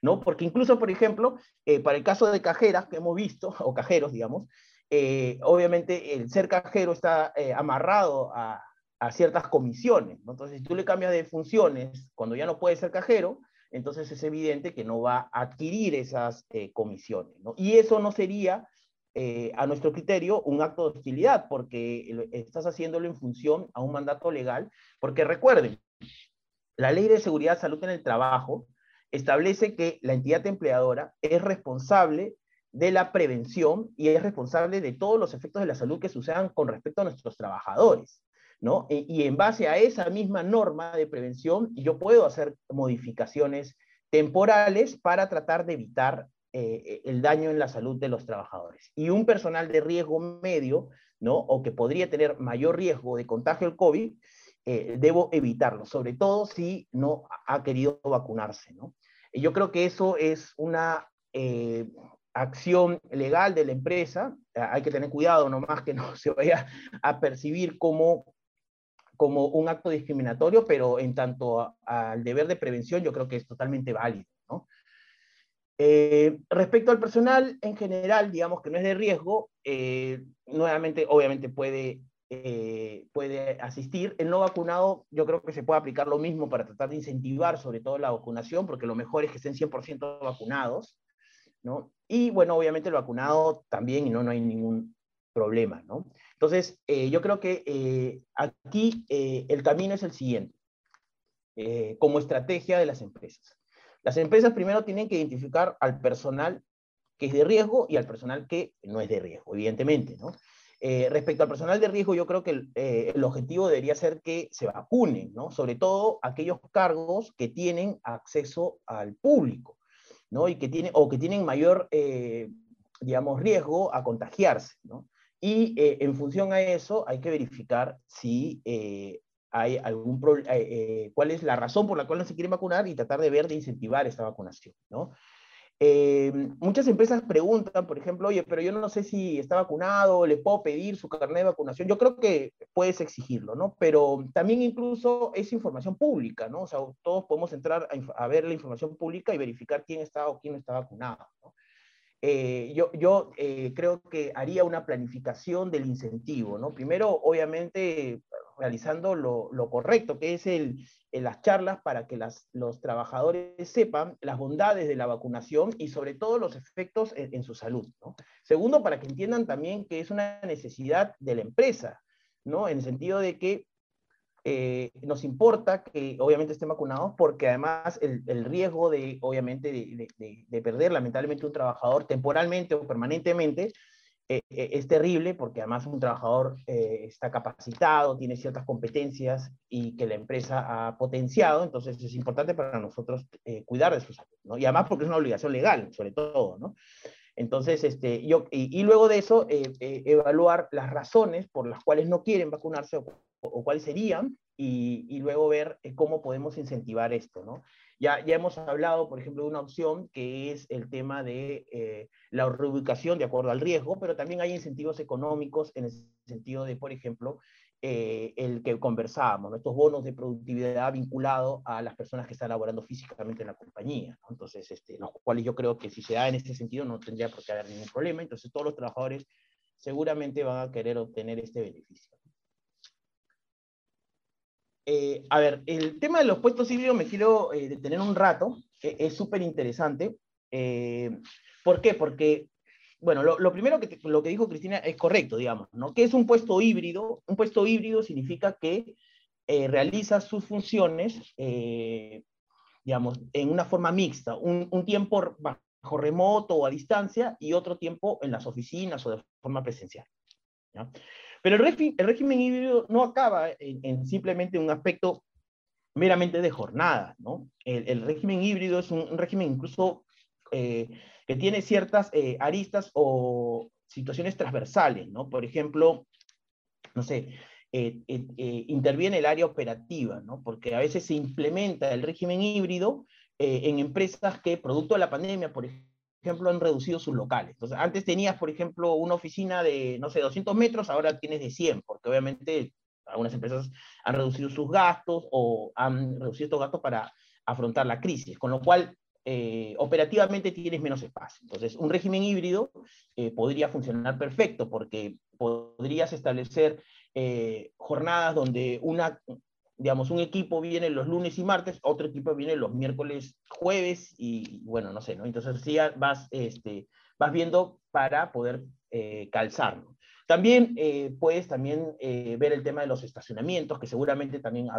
¿No? Porque incluso, por ejemplo, eh, para el caso de cajeras que hemos visto, [laughs] o cajeros, digamos, eh, obviamente el ser cajero está eh, amarrado a, ciertas comisiones, Entonces, si tú le cambias de funciones cuando ya no puede ser cajero, entonces es evidente que no va a adquirir esas comisiones, Y eso no sería, a nuestro criterio, un acto de hostilidad, porque estás haciéndolo en función a un mandato legal, porque recuerden, la ley de seguridad salud en el trabajo establece que la entidad empleadora es responsable de la prevención y es responsable de todos los efectos de la salud que sucedan con respecto a nuestros trabajadores. ¿no? Y, en base a esa misma norma de prevención, yo puedo hacer modificaciones temporales para tratar de evitar eh, el daño en la salud de los trabajadores. Y un personal de riesgo medio, ¿no? o que podría tener mayor riesgo de contagio del COVID, eh, debo evitarlo, sobre todo si no ha querido vacunarse. ¿no? Yo creo que eso es una eh, acción legal de la empresa. Hay que tener cuidado nomás que no [laughs] se vaya a percibir como, como un acto discriminatorio, pero en tanto al deber de prevención yo creo que es totalmente válido. Eh, respecto al personal en general, digamos que no es de riesgo, eh, nuevamente, obviamente puede eh, puede asistir. El no vacunado, yo creo que se puede aplicar lo mismo para tratar de incentivar sobre todo la vacunación, porque lo mejor es que estén 100% vacunados, ¿no? Y bueno, obviamente el vacunado también, y no, no hay ningún problema, ¿no? Entonces, eh, yo creo que eh, aquí el camino es el siguiente, como estrategia de las empresas. Las empresas primero tienen que identificar al personal que es de riesgo y al personal que no es de riesgo, evidentemente, ¿no? Eh, respecto al personal de riesgo, yo creo que eh, el, objetivo debería ser que se vacunen, ¿no? Sobre todo aquellos cargos que tienen acceso al público, ¿no? Y que tienen, o que tienen mayor, eh, digamos, riesgo a contagiarse, ¿no? Y en función a eso hay que verificar si hay algún cuál es la razón por la cual no se quieren vacunar y tratar de ver de incentivar esta vacunación, ¿no? Eh, muchas empresas preguntan, por ejemplo, oye, pero yo no sé si está vacunado, le puedo pedir su carnet de vacunación. Yo creo que puedes exigirlo, ¿no? Pero también incluso es información pública, ¿no? O sea, todos podemos entrar a, ver la información pública y verificar quién está o quién no está vacunado, ¿no? Eh, yo, yo eh, creo que haría una planificación del incentivo, ¿no? Primero, obviamente, realizando lo, lo correcto, que es el, en las charlas para que las, los trabajadores sepan las bondades de la vacunación y sobre todo los efectos en, su salud. ¿no? Segundo, para que entiendan también que es una necesidad de la empresa, ¿no? en el sentido de que eh, nos importa que obviamente estén vacunados porque además el, el riesgo de, obviamente, de, de, de, perder lamentablemente un trabajador temporalmente o permanentemente eh, eh, es terrible porque además un trabajador eh, está capacitado, tiene ciertas competencias y que la empresa ha potenciado, entonces es importante para nosotros cuidar de su salud, ¿no? Y además porque es una obligación legal, sobre todo, ¿no? Entonces, este, yo, y, luego de eso, evaluar las razones por las cuales no quieren vacunarse o, cuáles serían, y, y, luego ver cómo podemos incentivar esto, ¿no? Ya, ya hemos hablado, por ejemplo, de una opción que es el tema de eh, la reubicación de acuerdo al riesgo, pero también hay incentivos económicos en el sentido de, por ejemplo, eh, el que conversábamos, estos bonos de productividad vinculados a las personas que están laborando físicamente en la compañía. Entonces, este, los cuales yo creo que si se da en este sentido no tendría por qué haber ningún problema. Entonces, todos los trabajadores seguramente van a querer obtener este beneficio. Eh, a ver, el tema de los puestos híbridos me quiero eh, detener un rato, es súper interesante. ¿Por qué? Porque bueno, lo, primero que lo que dijo Cristina es correcto, digamos, ¿no? ¿Qué es un puesto híbrido? Un puesto híbrido significa que eh, realiza sus funciones, eh, digamos, en una forma mixta, un, tiempo bajo remoto o a distancia y otro tiempo en las oficinas o de forma presencial. Pero el, régimen híbrido no acaba en, simplemente un aspecto meramente de jornada, ¿no? El, régimen híbrido es un, régimen incluso eh, que tiene ciertas eh, aristas o situaciones transversales, ¿no? Por ejemplo, no sé, eh, eh, interviene el área operativa, ¿no? Porque a veces se implementa el régimen híbrido en empresas que, producto de la pandemia, por ejemplo, han reducido sus locales. Entonces, antes tenías, por ejemplo, una oficina de, no sé, 200 metros, ahora tienes de 100, porque obviamente algunas empresas han reducido sus gastos o han reducido estos gastos para afrontar la crisis, con lo cual eh, operativamente tienes menos espacio. Entonces, un régimen híbrido eh, podría funcionar perfecto porque podrías establecer eh, jornadas donde una, digamos, un equipo viene los lunes y martes, otro equipo viene los miércoles, jueves y, bueno, no sé, ¿no? Entonces, sí vas, este, vas viendo para poder calzarlo. También eh, puedes también eh, ver el tema de los estacionamientos, que seguramente también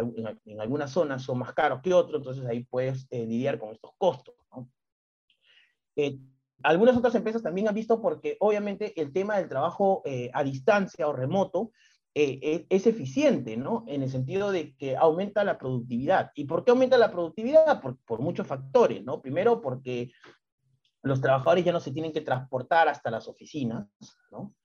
en, algunas zonas son más caros que otros, entonces ahí puedes eh, lidiar con estos costos. algunas otras empresas también han visto porque obviamente el tema del trabajo a distancia o remoto e, es, eficiente, ¿no? En el sentido de que aumenta la productividad. ¿Y por qué aumenta la productividad? Por, muchos factores, ¿no? Primero porque los trabajadores ya no se tienen que transportar hasta las oficinas, ¿no?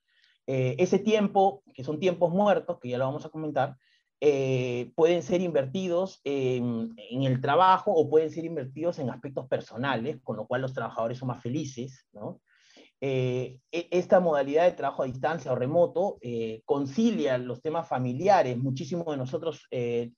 Eh, ese tiempo, que son tiempos muertos, que ya lo vamos a comentar, eh, pueden ser invertidos en, el trabajo o pueden ser invertidos en aspectos personales, con lo cual los trabajadores son más felices. Eh, e, esta modalidad de trabajo a distancia o remoto concilia los temas familiares. Muchísimos de nosotros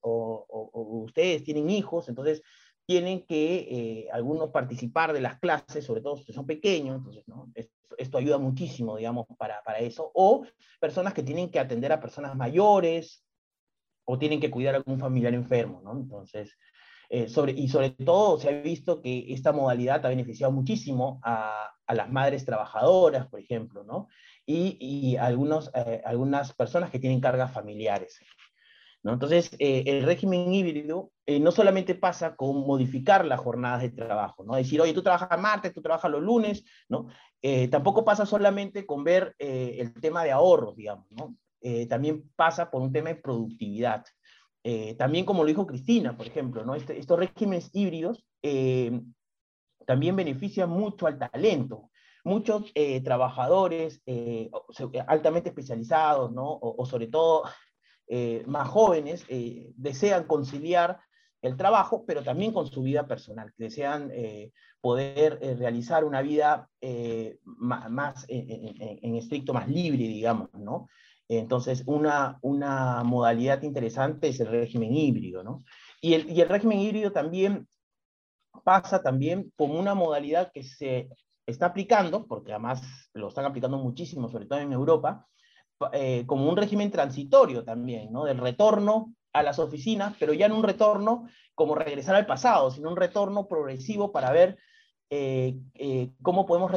o, ustedes tienen hijos, entonces tienen que algunos participar de las clases, sobre todo si son pequeños, entonces ¿no? esto ayuda muchísimo, digamos, para, para, eso. O personas que tienen que atender a personas mayores o tienen que cuidar a algún familiar enfermo, ¿no? Entonces, eh, sobre, y sobre todo se ha visto que esta modalidad ha beneficiado muchísimo a, a las madres trabajadoras, por ejemplo, ¿no? Y, y algunos, eh, algunas personas que tienen cargas familiares. Entonces, eh, el régimen híbrido eh, no solamente pasa con modificar las jornadas de trabajo, ¿no? decir, oye, tú trabajas martes, tú trabajas los lunes, ¿no? Tampoco pasa solamente con ver el tema de ahorros, digamos, ¿no? también pasa por un tema de productividad. También, como lo dijo Cristina, por ejemplo, ¿no? Este, estos regímenes híbridos también benefician mucho al talento. Muchos trabajadores altamente especializados, ¿no? o sobre todo eh, más jóvenes eh, desean conciliar el trabajo, pero también con su vida personal, desean eh, poder realizar una vida más, en, estricto, más libre, digamos, ¿no? Entonces, una, una modalidad interesante es el régimen híbrido, ¿no? Y el, y el régimen híbrido también pasa también como una modalidad que se está aplicando, porque además lo están aplicando muchísimo, sobre todo en Europa, eh, como un régimen transitorio también, ¿no? Del retorno a las oficinas, pero ya no un retorno como regresar al pasado, sino un retorno progresivo para ver eh, eh, cómo, podemos,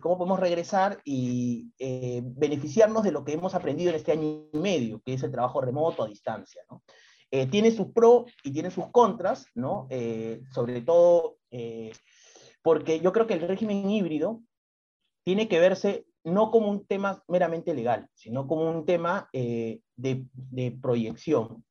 cómo podemos regresar y beneficiarnos de lo que hemos aprendido en este año y medio, que es el trabajo remoto a distancia. ¿no? tiene sus pros y tiene sus contras, ¿no? sobre todo porque yo creo que el régimen híbrido tiene que verse no como un tema meramente legal, sino como un tema eh, de, proyección.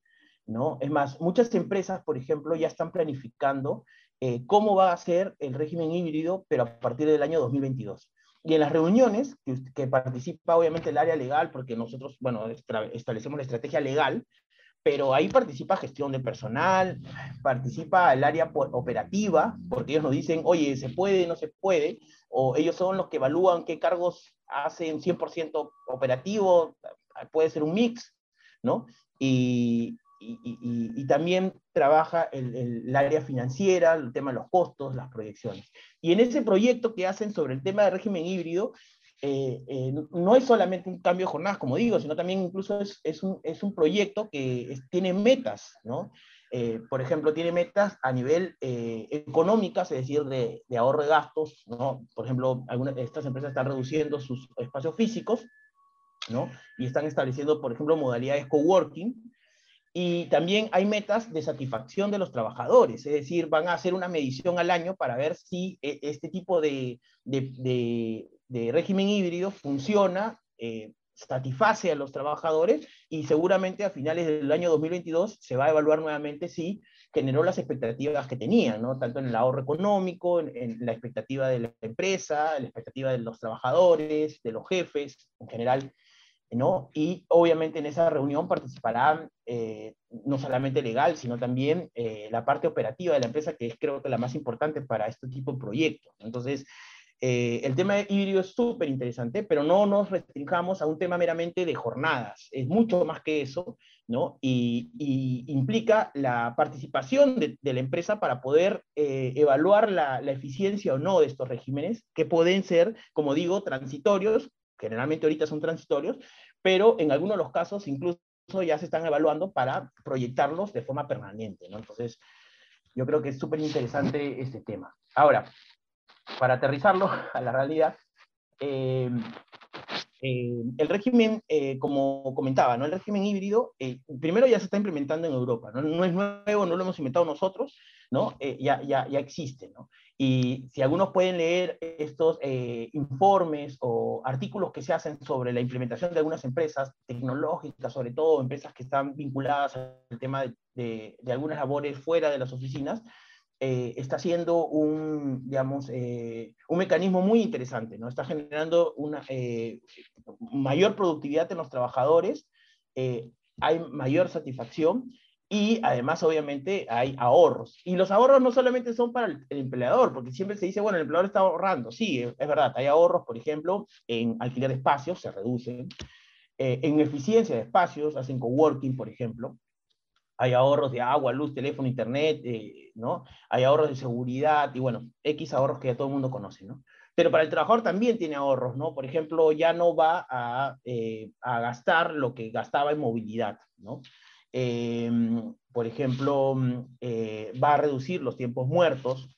¿no? Es más, muchas empresas, por ejemplo, ya están planificando eh, cómo va a ser el régimen híbrido, pero a partir del año 2022. Y en las reuniones, que, participa obviamente el área legal, porque nosotros, bueno, establecemos la estrategia legal, pero ahí participa gestión de personal, participa el área operativa, porque ellos nos dicen, oye, se puede, no se puede, o ellos son los que evalúan qué cargos hacen 100% operativo, puede ser un mix, ¿no? Y, y, también trabaja el, el, área financiera, el tema de los costos, las proyecciones. Y en ese proyecto que hacen sobre el tema de régimen híbrido, eh, eh, no es solamente un cambio de jornadas, como digo, sino también incluso es, es, un, es un, proyecto que tiene metas, ¿no? Eh, por ejemplo, tiene metas a nivel económicas, es decir, de, de, ahorro de gastos, ¿no? Por ejemplo, algunas de estas empresas están reduciendo sus espacios físicos, ¿no? Y están estableciendo, por ejemplo, modalidades coworking, y también hay metas de satisfacción de los trabajadores, es decir, van a hacer una medición al año para ver si eh, este tipo de, de, de, régimen híbrido funciona, eh, satisface a los trabajadores y seguramente a finales del año 2022 se va a evaluar nuevamente si generó las expectativas que tenían, ¿no? tanto en el ahorro económico, en, en la expectativa de la empresa, en la expectativa de los trabajadores, de los jefes en general. ¿No? Y obviamente en esa reunión participarán eh, no solamente legal, sino también eh, la parte operativa de la empresa, que es creo que la más importante para este tipo de proyectos. Entonces, eh, el tema de híbrido es súper interesante, pero no nos restringamos a un tema meramente de jornadas, es mucho más que eso, ¿no? Y, implica la participación de, la empresa para poder evaluar la, la eficiencia o no de estos regímenes, que pueden ser, como digo, transitorios generalmente ahorita son transitorios, pero en algunos de los casos incluso ya se están evaluando para proyectarlos de forma permanente, ¿no? Entonces, yo creo que es súper interesante este tema. Ahora, para aterrizarlo [laughs] a la realidad, eh, eh, el régimen, eh, como comentaba, ¿no? el régimen híbrido, primero ya se está implementando en Europa, ¿no? no es nuevo, no lo hemos inventado nosotros, ¿no? ya, ya, ya existe. Y si algunos pueden leer estos eh, informes o artículos que se hacen sobre la implementación de algunas empresas tecnológicas, sobre todo empresas que están vinculadas al tema de, de, algunas labores fuera de las oficinas, eh, está siendo un, digamos, eh, un mecanismo muy interesante, ¿no? Está generando una mayor productividad en los trabajadores, hay mayor satisfacción y además, obviamente, hay ahorros. Y los ahorros no solamente son para el, empleador, porque siempre se dice, bueno, el empleador está ahorrando. Sí, es, verdad, hay ahorros, por ejemplo, en alquiler de espacios, se reducen. Eh, en eficiencia de espacios, hacen coworking, por ejemplo. Hay ahorros de agua, luz, teléfono, internet, eh, ¿no? Hay ahorros de seguridad y, bueno, X ahorros que ya todo el mundo conoce, ¿no? Pero para el trabajador también tiene ahorros, ¿no? Por ejemplo, ya no va a, eh, a gastar lo que gastaba en movilidad, ¿no? Em, por ejemplo, mm, eh, va a reducir los tiempos muertos,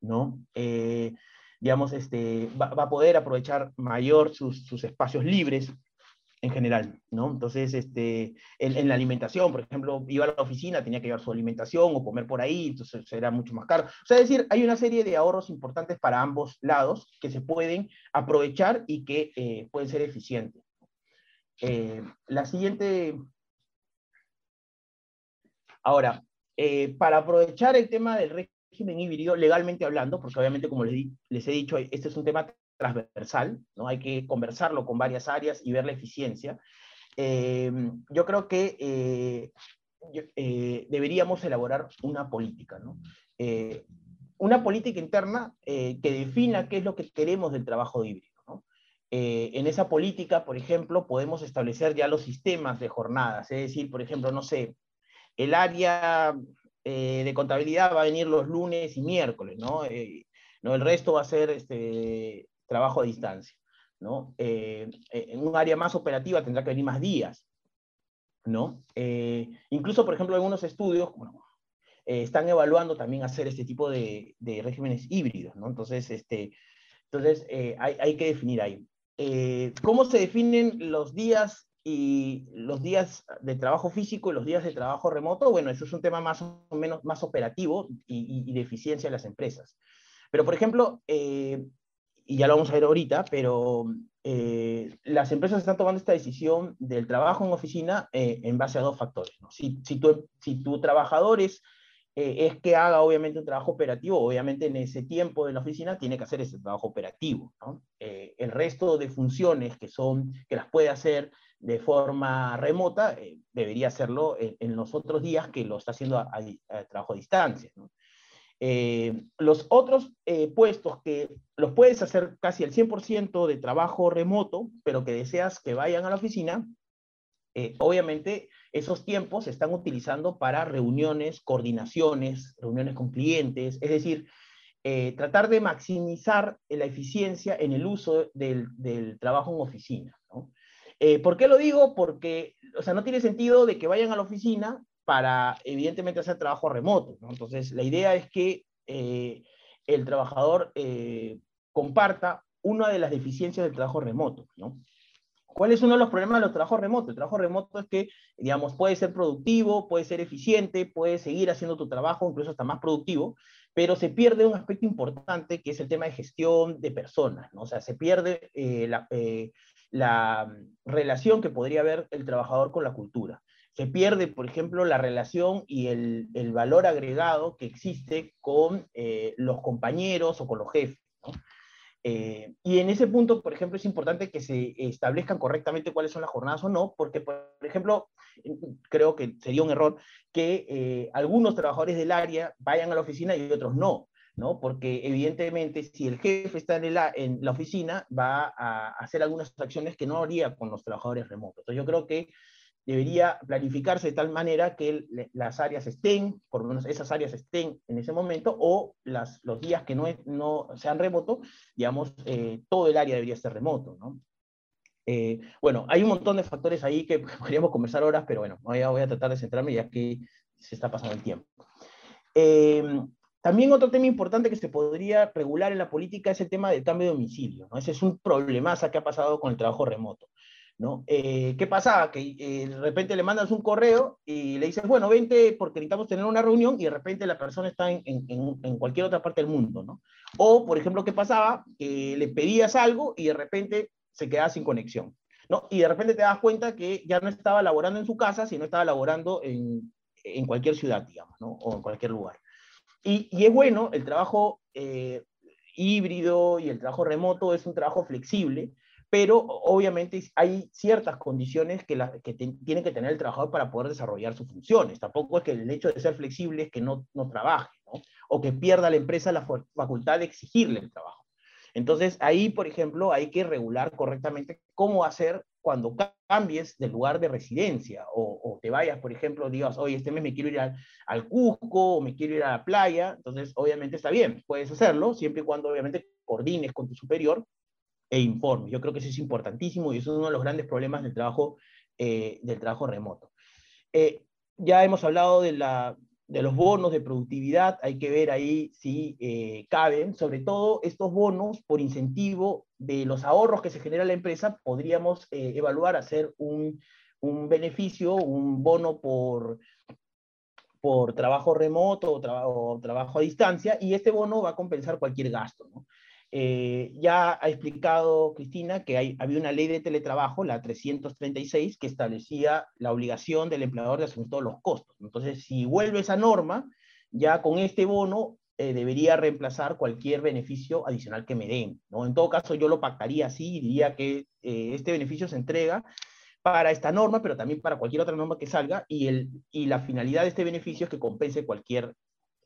¿no? Eh, digamos, este, va, a poder aprovechar mayor sus, espacios libres en general, ¿no? Entonces, este, en, la alimentación, por ejemplo, iba a la oficina, tenía que llevar su alimentación o comer por ahí, entonces era mucho más caro. O sea, es decir, hay una serie de ahorros importantes para ambos lados que se pueden aprovechar y que eh, pueden ser eficientes. la siguiente Ahora, eh, para aprovechar el tema del régimen híbrido, legalmente hablando, porque obviamente, como les, he dicho, este es un tema transversal, ¿no? hay que conversarlo con varias áreas y ver la eficiencia. Eh, yo creo que eh, deberíamos elaborar una política, ¿no? una política interna que defina qué es lo que queremos del trabajo híbrido. en esa política, por ejemplo, podemos establecer ya los sistemas de jornadas, es decir, por ejemplo, no sé, el área eh, de contabilidad va a venir los lunes y miércoles, ¿no? Eh, ¿no? El resto va a ser este, trabajo a distancia, ¿no? Eh, en un área más operativa tendrá que venir más días, ¿no? incluso, por ejemplo, algunos estudios bueno, están evaluando también hacer este tipo de, de regímenes híbridos, ¿no? Entonces, este, entonces hay, hay, que definir ahí. ¿Cómo se definen los días y los días de trabajo físico y los días de trabajo remoto, bueno, eso es un tema más o menos más operativo y, de eficiencia de las empresas. Pero, por ejemplo, eh, y ya lo vamos a ver ahorita, pero eh, las empresas están tomando esta decisión del trabajo en oficina eh, en base a dos factores. Si, si, tu, si tu trabajador es, es que haga obviamente un trabajo operativo, obviamente en ese tiempo de la oficina tiene que hacer ese trabajo operativo. el resto de funciones que, son, que las puede hacer de forma remota, eh, debería hacerlo en, los otros días que lo está haciendo a, trabajo a distancia. Eh, los otros eh, puestos que los puedes hacer casi al 100% de trabajo remoto, pero que deseas que vayan a la oficina, obviamente esos tiempos se están utilizando para reuniones, coordinaciones, reuniones con clientes, es decir, tratar de maximizar la eficiencia en el uso del, del trabajo en oficina. Eh, ¿Por qué lo digo? Porque, o sea, no tiene sentido de que vayan a la oficina para, evidentemente, hacer trabajo remoto. Entonces, la idea es que eh, el trabajador eh, comparta una de las deficiencias del trabajo remoto. ¿Cuál es uno de los problemas de los trabajos remotos? El trabajo remoto es que, digamos, puede ser productivo, puede ser eficiente, puede seguir haciendo tu trabajo, incluso hasta más productivo, pero se pierde un aspecto importante que es el tema de gestión de personas, ¿no? O sea, se pierde la, la mm, relación que podría haber el trabajador con la cultura. Se pierde, por ejemplo, la relación y el, valor agregado que existe con eh, los compañeros o con los jefes. Eh, y en ese punto, por ejemplo, es importante que se establezcan correctamente cuáles son las jornadas o no, porque, por ejemplo, creo que sería un error que eh, algunos trabajadores del área vayan a la oficina y otros no. ¿No? Porque evidentemente si el jefe está en, en la oficina, va a hacer algunas acciones que no haría con los trabajadores remotos. Entonces yo creo que debería planificarse de tal manera que las áreas estén, por lo menos esas áreas estén en ese momento, o las, los días que no, no sean remoto, digamos, eh, todo el área debería ser remoto, ¿no? Eh, bueno, hay un montón de factores ahí que [laughs] podríamos conversar horas, pero bueno, voy a, voy a tratar de centrarme ya que se está pasando el tiempo. Eh, también otro tema importante que se podría regular en la política es el tema del cambio de domicilio. ¿no? Ese es un problemazo que ha pasado con el trabajo remoto. ¿no? Eh, ¿Qué pasaba? Que eh, de repente le mandas un correo y le dices, bueno, vente porque necesitamos tener una reunión y de repente la persona está en, en, en cualquier otra parte del mundo. ¿no? O, por ejemplo, ¿qué pasaba? Que le pedías algo y de repente se quedaba sin conexión. ¿no? Y de repente te das cuenta que ya no estaba laborando en su casa, sino estaba laborando en, en cualquier ciudad, digamos, ¿no? o en cualquier lugar. Y, es bueno, el trabajo eh, híbrido y el trabajo remoto es un trabajo flexible, pero obviamente hay ciertas condiciones que, que tiene que tener el trabajador para poder desarrollar sus funciones. Tampoco es que el hecho de ser flexible es que no, no trabaje, o que pierda la empresa la facultad de exigirle el trabajo. Entonces, ahí, por ejemplo, hay que regular correctamente cómo hacer cuando cambies de lugar de residencia o, te vayas, por ejemplo, digas, oye, este mes me quiero ir al, al, Cusco o me quiero ir a la playa, entonces obviamente está bien, puedes hacerlo, siempre y cuando obviamente coordines con tu superior e informes. Yo creo que eso es importantísimo y eso es uno de los grandes problemas del trabajo, eh, del trabajo remoto. Eh, ya hemos hablado de la, de los bonos de productividad, hay que ver ahí si eh, caben, sobre todo estos bonos por incentivo de los ahorros que se genera la empresa, podríamos eh, evaluar hacer un, un, beneficio, un bono por, por trabajo remoto o, trabajo a distancia, y este bono va a compensar cualquier gasto. Eh, ya ha explicado Cristina que hay, había una ley de teletrabajo, la 336, que establecía la obligación del empleador de asumir todos los costos. Entonces, si vuelve esa norma, ya con este bono eh, debería reemplazar cualquier beneficio adicional que me den. ¿no? En todo caso, yo lo pactaría así diría que eh, este beneficio se entrega para esta norma, pero también para cualquier otra norma que salga, y, el, y la finalidad de este beneficio es que compense cualquier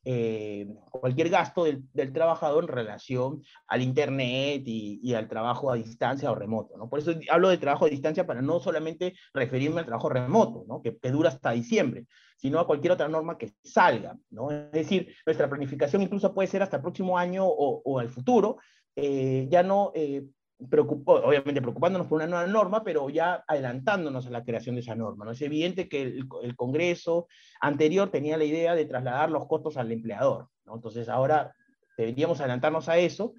eh, cualquier gasto del, trabajador en relación al Internet y, al trabajo a distancia o remoto. ¿no? Por eso hablo de trabajo a distancia para no solamente referirme al trabajo remoto, ¿no? que, dura hasta diciembre, sino a cualquier otra norma que salga. ¿no? Es decir, nuestra planificación incluso puede ser hasta el próximo año o, al futuro, eh, ya no eh, obviamente preocupándonos por una nueva norma, pero ya adelantándonos a la creación de esa norma. ¿no? Es evidente que el, Congreso anterior tenía la idea de trasladar los costos al empleador. ¿no? Entonces ahora deberíamos adelantarnos a eso,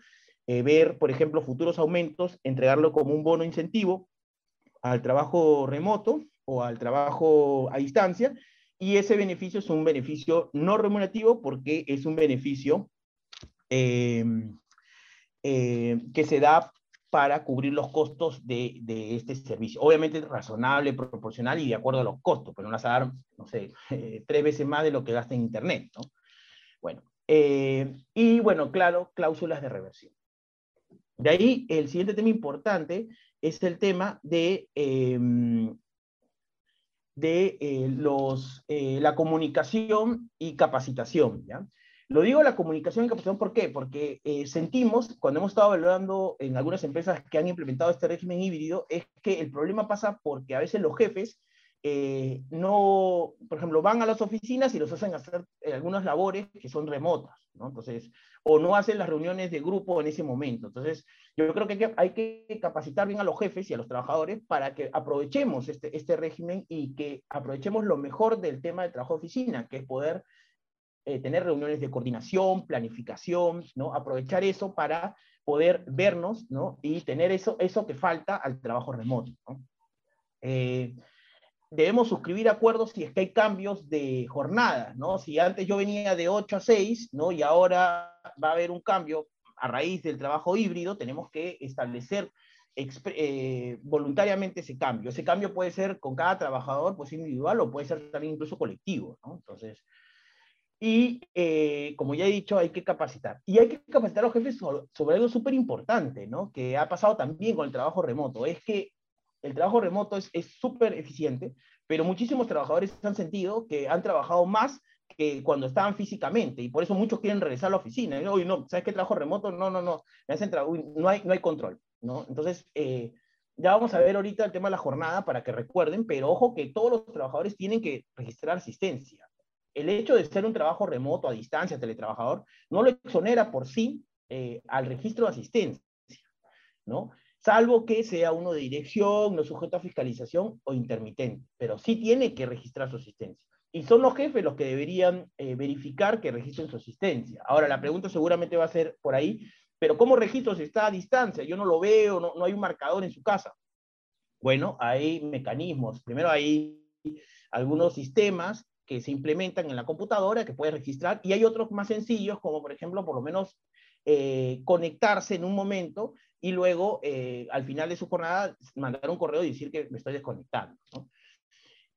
eh, ver, por ejemplo, futuros aumentos, entregarlo como un bono incentivo al trabajo remoto o al trabajo a distancia, y ese beneficio es un beneficio no remunerativo porque es un beneficio eh, eh, que se da para cubrir los costos de, este servicio. Obviamente razonable, proporcional y de acuerdo a los costos, pero no vas a dar, no sé, [laughs] tres veces más de lo que gasta en Internet, ¿no? Bueno, eh, y bueno, claro, cláusulas de reversión. De ahí, el siguiente tema importante es el tema de, em, de eh, los, eh, la comunicación y capacitación. ¿ya? Lo digo la comunicación y capacitación, ¿por qué? Porque eh, sentimos, cuando hemos estado evaluando en algunas empresas que han implementado este régimen híbrido, es que el problema pasa porque a veces los jefes eh, no, por ejemplo, van a las oficinas y los hacen hacer eh, algunas labores que son remotas, ¿no? Entonces, o no hacen las reuniones de grupo en ese momento. Entonces, yo creo que hay que, capacitar bien a los jefes y a los trabajadores para que aprovechemos este, este régimen y que aprovechemos lo mejor del tema del trabajo de oficina, que es poder eh, tener reuniones de coordinación, planificación, ¿no? Aprovechar eso para poder vernos, ¿no? Y tener eso, eso que falta al trabajo remoto, ¿no? debemos suscribir acuerdos si es que hay cambios de jornada, ¿no? Si antes yo venía de 8 a 6, ¿no? Y ahora va a haber un cambio a raíz del trabajo híbrido, tenemos que establecer eh, voluntariamente ese cambio. Ese cambio puede ser con cada trabajador, puede ser individual o puede ser también incluso colectivo, ¿no? Entonces, y eh, como ya he dicho, hay que capacitar. Y hay que capacitar a los jefes sobre, algo súper importante, ¿no? Que ha pasado también con el trabajo remoto. Es que el trabajo remoto es súper eficiente, pero muchísimos trabajadores han sentido que han trabajado más que cuando estaban físicamente, y por eso muchos quieren regresar a la oficina. Uy, no, ¿sabes qué trabajo remoto? No, no, no, no, hay, no hay control, ¿no? Entonces, eh, ya vamos a ver ahorita el tema de la jornada para que recuerden, pero ojo que todos los trabajadores tienen que registrar asistencia. El hecho de ser un trabajo remoto, a distancia, teletrabajador, no lo exonera por sí eh, al registro de asistencia, ¿no? salvo que sea uno de dirección, no sujeto a fiscalización o intermitente, pero sí tiene que registrar su asistencia. Y son los jefes los que deberían eh, verificar que registren su asistencia. Ahora, la pregunta seguramente va a ser por ahí, pero ¿cómo registro si está a distancia? Yo no lo veo, no, no hay un marcador en su casa. Bueno, hay mecanismos. Primero hay algunos sistemas que se implementan en la computadora que puede registrar y hay otros más sencillos, como por ejemplo, por lo menos eh, conectarse en un momento y luego eh, al final de su jornada mandar un correo y decir que me estoy desconectando.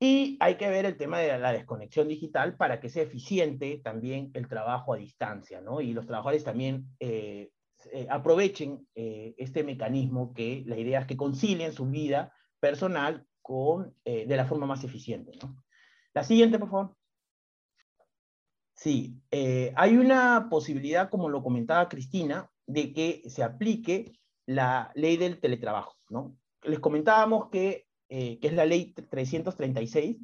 Y hay que ver el tema de la desconexión digital para que sea eficiente también el trabajo a distancia, ¿no? Y los trabajadores también eh, aprovechen este mecanismo que la idea es que concilien su vida personal con, de la forma más eficiente, ¿no? La siguiente, por favor. Sí, eh, hay una posibilidad, como lo comentaba Cristina, de que se aplique la ley del teletrabajo, ¿no? Les comentábamos que, eh, que es la ley 336,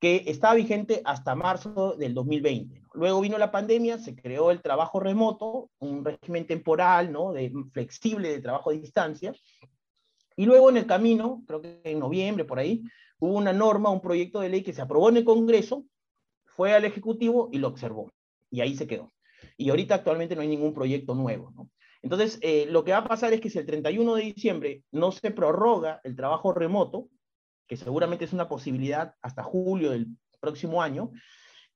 que estaba vigente hasta marzo del 2020. Luego vino la pandemia, se creó el trabajo remoto, un régimen temporal, ¿no? De, flexible de trabajo a distancia. Y luego en el camino, creo que en noviembre, por ahí, hubo una norma, un proyecto de ley que se aprobó en el Congreso, fue al Ejecutivo y lo observó. Y ahí se quedó. Y ahorita actualmente no hay ningún proyecto nuevo. Entonces, eh, lo que va a pasar es que si el 31 de diciembre no se prorroga el trabajo remoto, que seguramente es una posibilidad hasta julio del próximo año,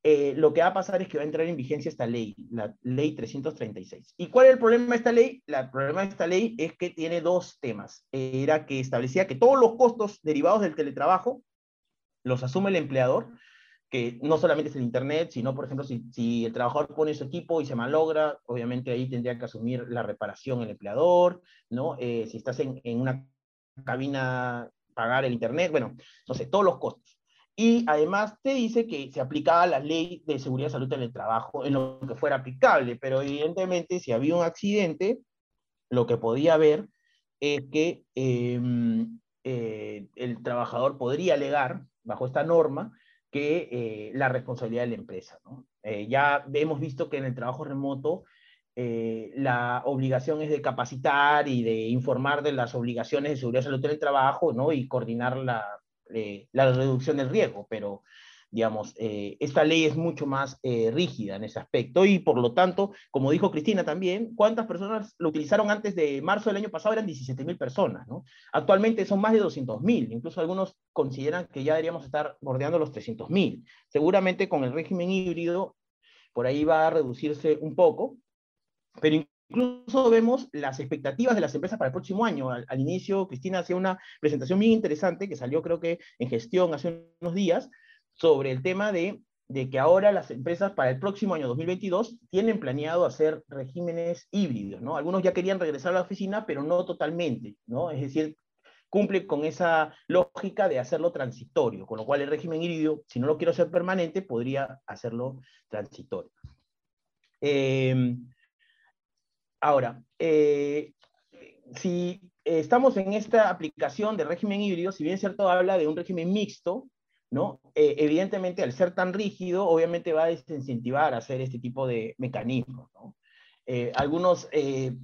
eh, lo que va a pasar es que va a entrar en vigencia esta ley, la ley 336. ¿Y cuál es el problema de esta ley? El problema de esta ley es que tiene dos temas. Era que establecía que todos los costos derivados del teletrabajo los asume el empleador, que no solamente es el Internet, sino, por ejemplo, si, el trabajador pone su equipo y se malogra, obviamente ahí tendría que asumir la reparación el empleador, ¿no? Eh, si estás en, una cabina, pagar el Internet, bueno, no sé, todos los costos. Y además te dice que se aplicaba la ley de seguridad y salud en el trabajo en lo que fuera aplicable, pero evidentemente si había un accidente, lo que podía haber es que em, eh, el trabajador podría alegar, bajo esta norma, que eh, la responsabilidad de la empresa. Eh, ya hemos visto que en el trabajo remoto la obligación es de capacitar y de informar de las obligaciones de seguridad y salud en el trabajo ¿no? y coordinar la, la reducción del riesgo, pero digamos, eh, esta ley es mucho más eh, rígida en ese aspecto y por lo tanto, como dijo Cristina también, ¿cuántas personas lo utilizaron antes de marzo del año pasado? Eran 17 mil personas, ¿no? Actualmente son más de 200 mil, incluso algunos consideran que ya deberíamos estar bordeando los 300 mil. Seguramente con el régimen híbrido, por ahí va a reducirse un poco, pero incluso vemos las expectativas de las empresas para el próximo año. Al, inicio, Cristina hacía una presentación bien interesante que salió creo que en gestión hace unos días, sobre el tema de, que ahora las empresas para el próximo año 2022 tienen planeado hacer regímenes híbridos, ¿no? Algunos ya querían regresar a la oficina, pero no totalmente, ¿no? Es decir, cumple con esa lógica de hacerlo transitorio, con lo cual el régimen híbrido, si no lo quiero hacer permanente, podría hacerlo transitorio. Eh, ahora, eh, si estamos en esta aplicación de régimen híbrido, si bien cierto habla de un régimen mixto, ¿no? Eh, evidentemente, al ser tan rígido, obviamente va a desincentivar a hacer este tipo de mecanismos. ¿no? Eh, algunos eh,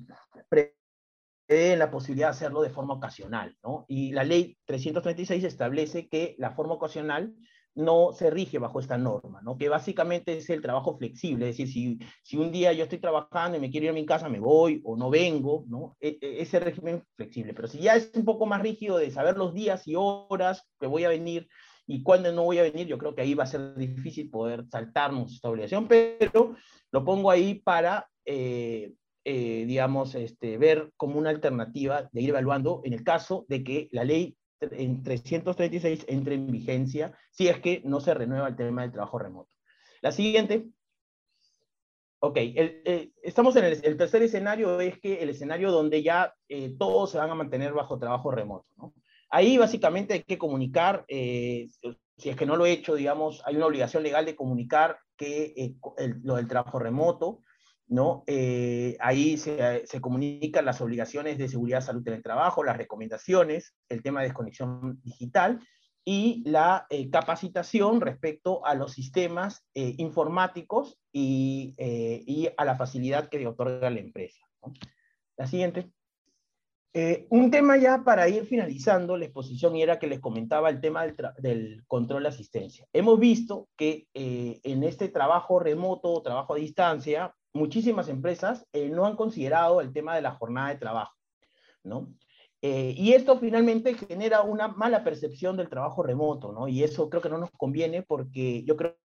prevén la posibilidad de hacerlo de forma ocasional, ¿no? Y la ley 336 establece que la forma ocasional no se rige bajo esta norma, ¿no? que básicamente es el trabajo flexible, es decir, si, si un día yo estoy trabajando y me quiero ir a mi casa, me voy o no vengo, ¿no? E, e, ese régimen flexible. Pero si ya es un poco más rígido de saber los días y horas que voy a venir y cuándo no voy a venir, yo creo que ahí va a ser difícil poder saltarnos esta obligación, pero lo pongo ahí para, eh, eh, digamos, este, ver como una alternativa de ir evaluando en el caso de que la ley en 336 entre en vigencia si es que no se renueva el tema del trabajo remoto. La siguiente. Ok, eh, estamos en el, tercer escenario, es que el escenario donde ya eh, todos se van a mantener bajo trabajo remoto. Ahí básicamente hay que comunicar, eh, si es que no lo he hecho, digamos, hay una obligación legal de comunicar que lo del trabajo remoto, ¿no? Eh, ahí se, se, comunican las obligaciones de seguridad, salud en el trabajo, las recomendaciones, el tema de desconexión digital y la eh, capacitación respecto a los sistemas eh, informáticos y, y, a la facilidad que le otorga la empresa. La siguiente. un tema ya para ir finalizando la exposición y era que les comentaba el tema del, del control de asistencia. Hemos visto que en este trabajo remoto, trabajo a distancia, muchísimas empresas eh, no han considerado el tema de la jornada de trabajo, ¿no? Eh, y esto finalmente genera una mala percepción del trabajo remoto, ¿no? Y eso creo que no nos conviene porque yo creo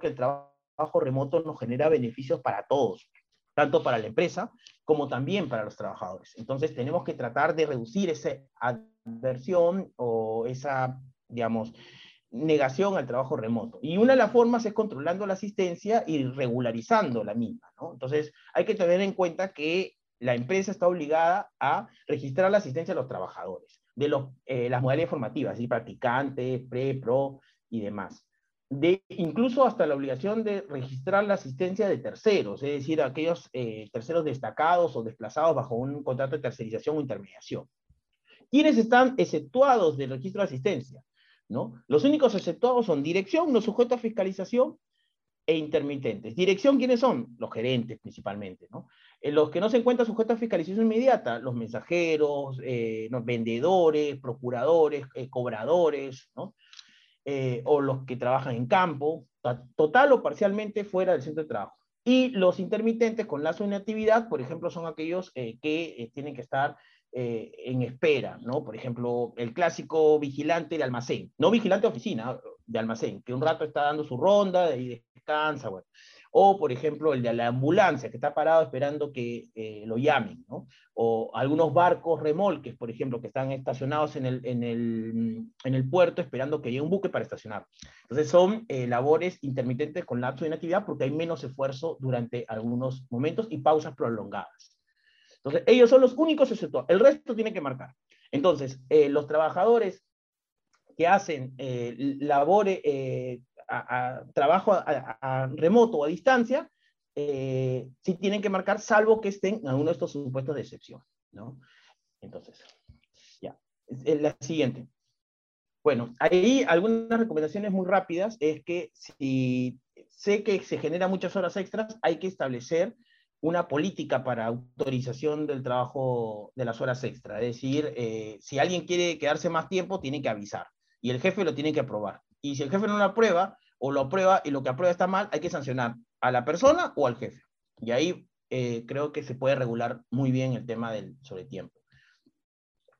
que el trabajo remoto nos genera beneficios para todos, tanto para la empresa como también para los trabajadores. Entonces tenemos que tratar de reducir esa adversión o esa, digamos, negación al trabajo remoto. Y una de las formas es controlando la asistencia y regularizando la misma. Entonces, hay que tener en cuenta que la empresa está obligada a registrar la asistencia de los trabajadores, de eh, las modalidades formativas, ¿sí? practicantes, pre, pro y demás. De, incluso hasta la obligación de registrar la asistencia de terceros, es decir, aquellos eh, terceros destacados o desplazados bajo un contrato de tercerización o intermediación. ¿Quiénes están exceptuados del registro de asistencia? Los únicos exceptuados son dirección, los sujetos a fiscalización e intermitentes. Dirección, ¿quiénes son? Los gerentes principalmente, ¿no? Eh, los que no se encuentran sujetos a fiscalización inmediata, los mensajeros, eh, los vendedores, procuradores, eh, cobradores, ¿no? o los que trabajan en campo, total o parcialmente fuera del centro de trabajo. Y los intermitentes con lazo de inactividad, por ejemplo, son aquellos que tienen que estar eh, en espera, ¿no? Por ejemplo, el clásico vigilante de almacén, no vigilante de oficina, de almacén, que un rato está dando su ronda y descansa, bueno. O, por ejemplo, el de la ambulancia, que está parado esperando que eh, lo llamen, ¿no? O algunos barcos remolques, por ejemplo, que están estacionados en el, en el, en el puerto esperando que llegue un buque para estacionar. Entonces son eh, labores intermitentes con lapso de inactividad porque hay menos esfuerzo durante algunos momentos y pausas prolongadas. Entonces, ellos son los únicos excepto, el resto tiene que marcar. Entonces, eh, los trabajadores que hacen eh, eh, a, trabajo a, remoto o a distancia, sí tienen que marcar, salvo que estén en alguno de estos supuestos de excepción. ¿no? Entonces, ya. La siguiente. Bueno, ahí algunas recomendaciones muy rápidas es que si sé que se generan muchas horas extras, hay que establecer una política para autorización del trabajo de las horas extra. Es decir, eh, si alguien quiere quedarse más tiempo, tiene que avisar. Y el jefe lo tiene que aprobar. Y si el jefe no lo aprueba, o lo aprueba y lo que aprueba está mal, hay que sancionar a la persona o al jefe. Y ahí eh, creo que se puede regular muy bien el tema del sobretiempo.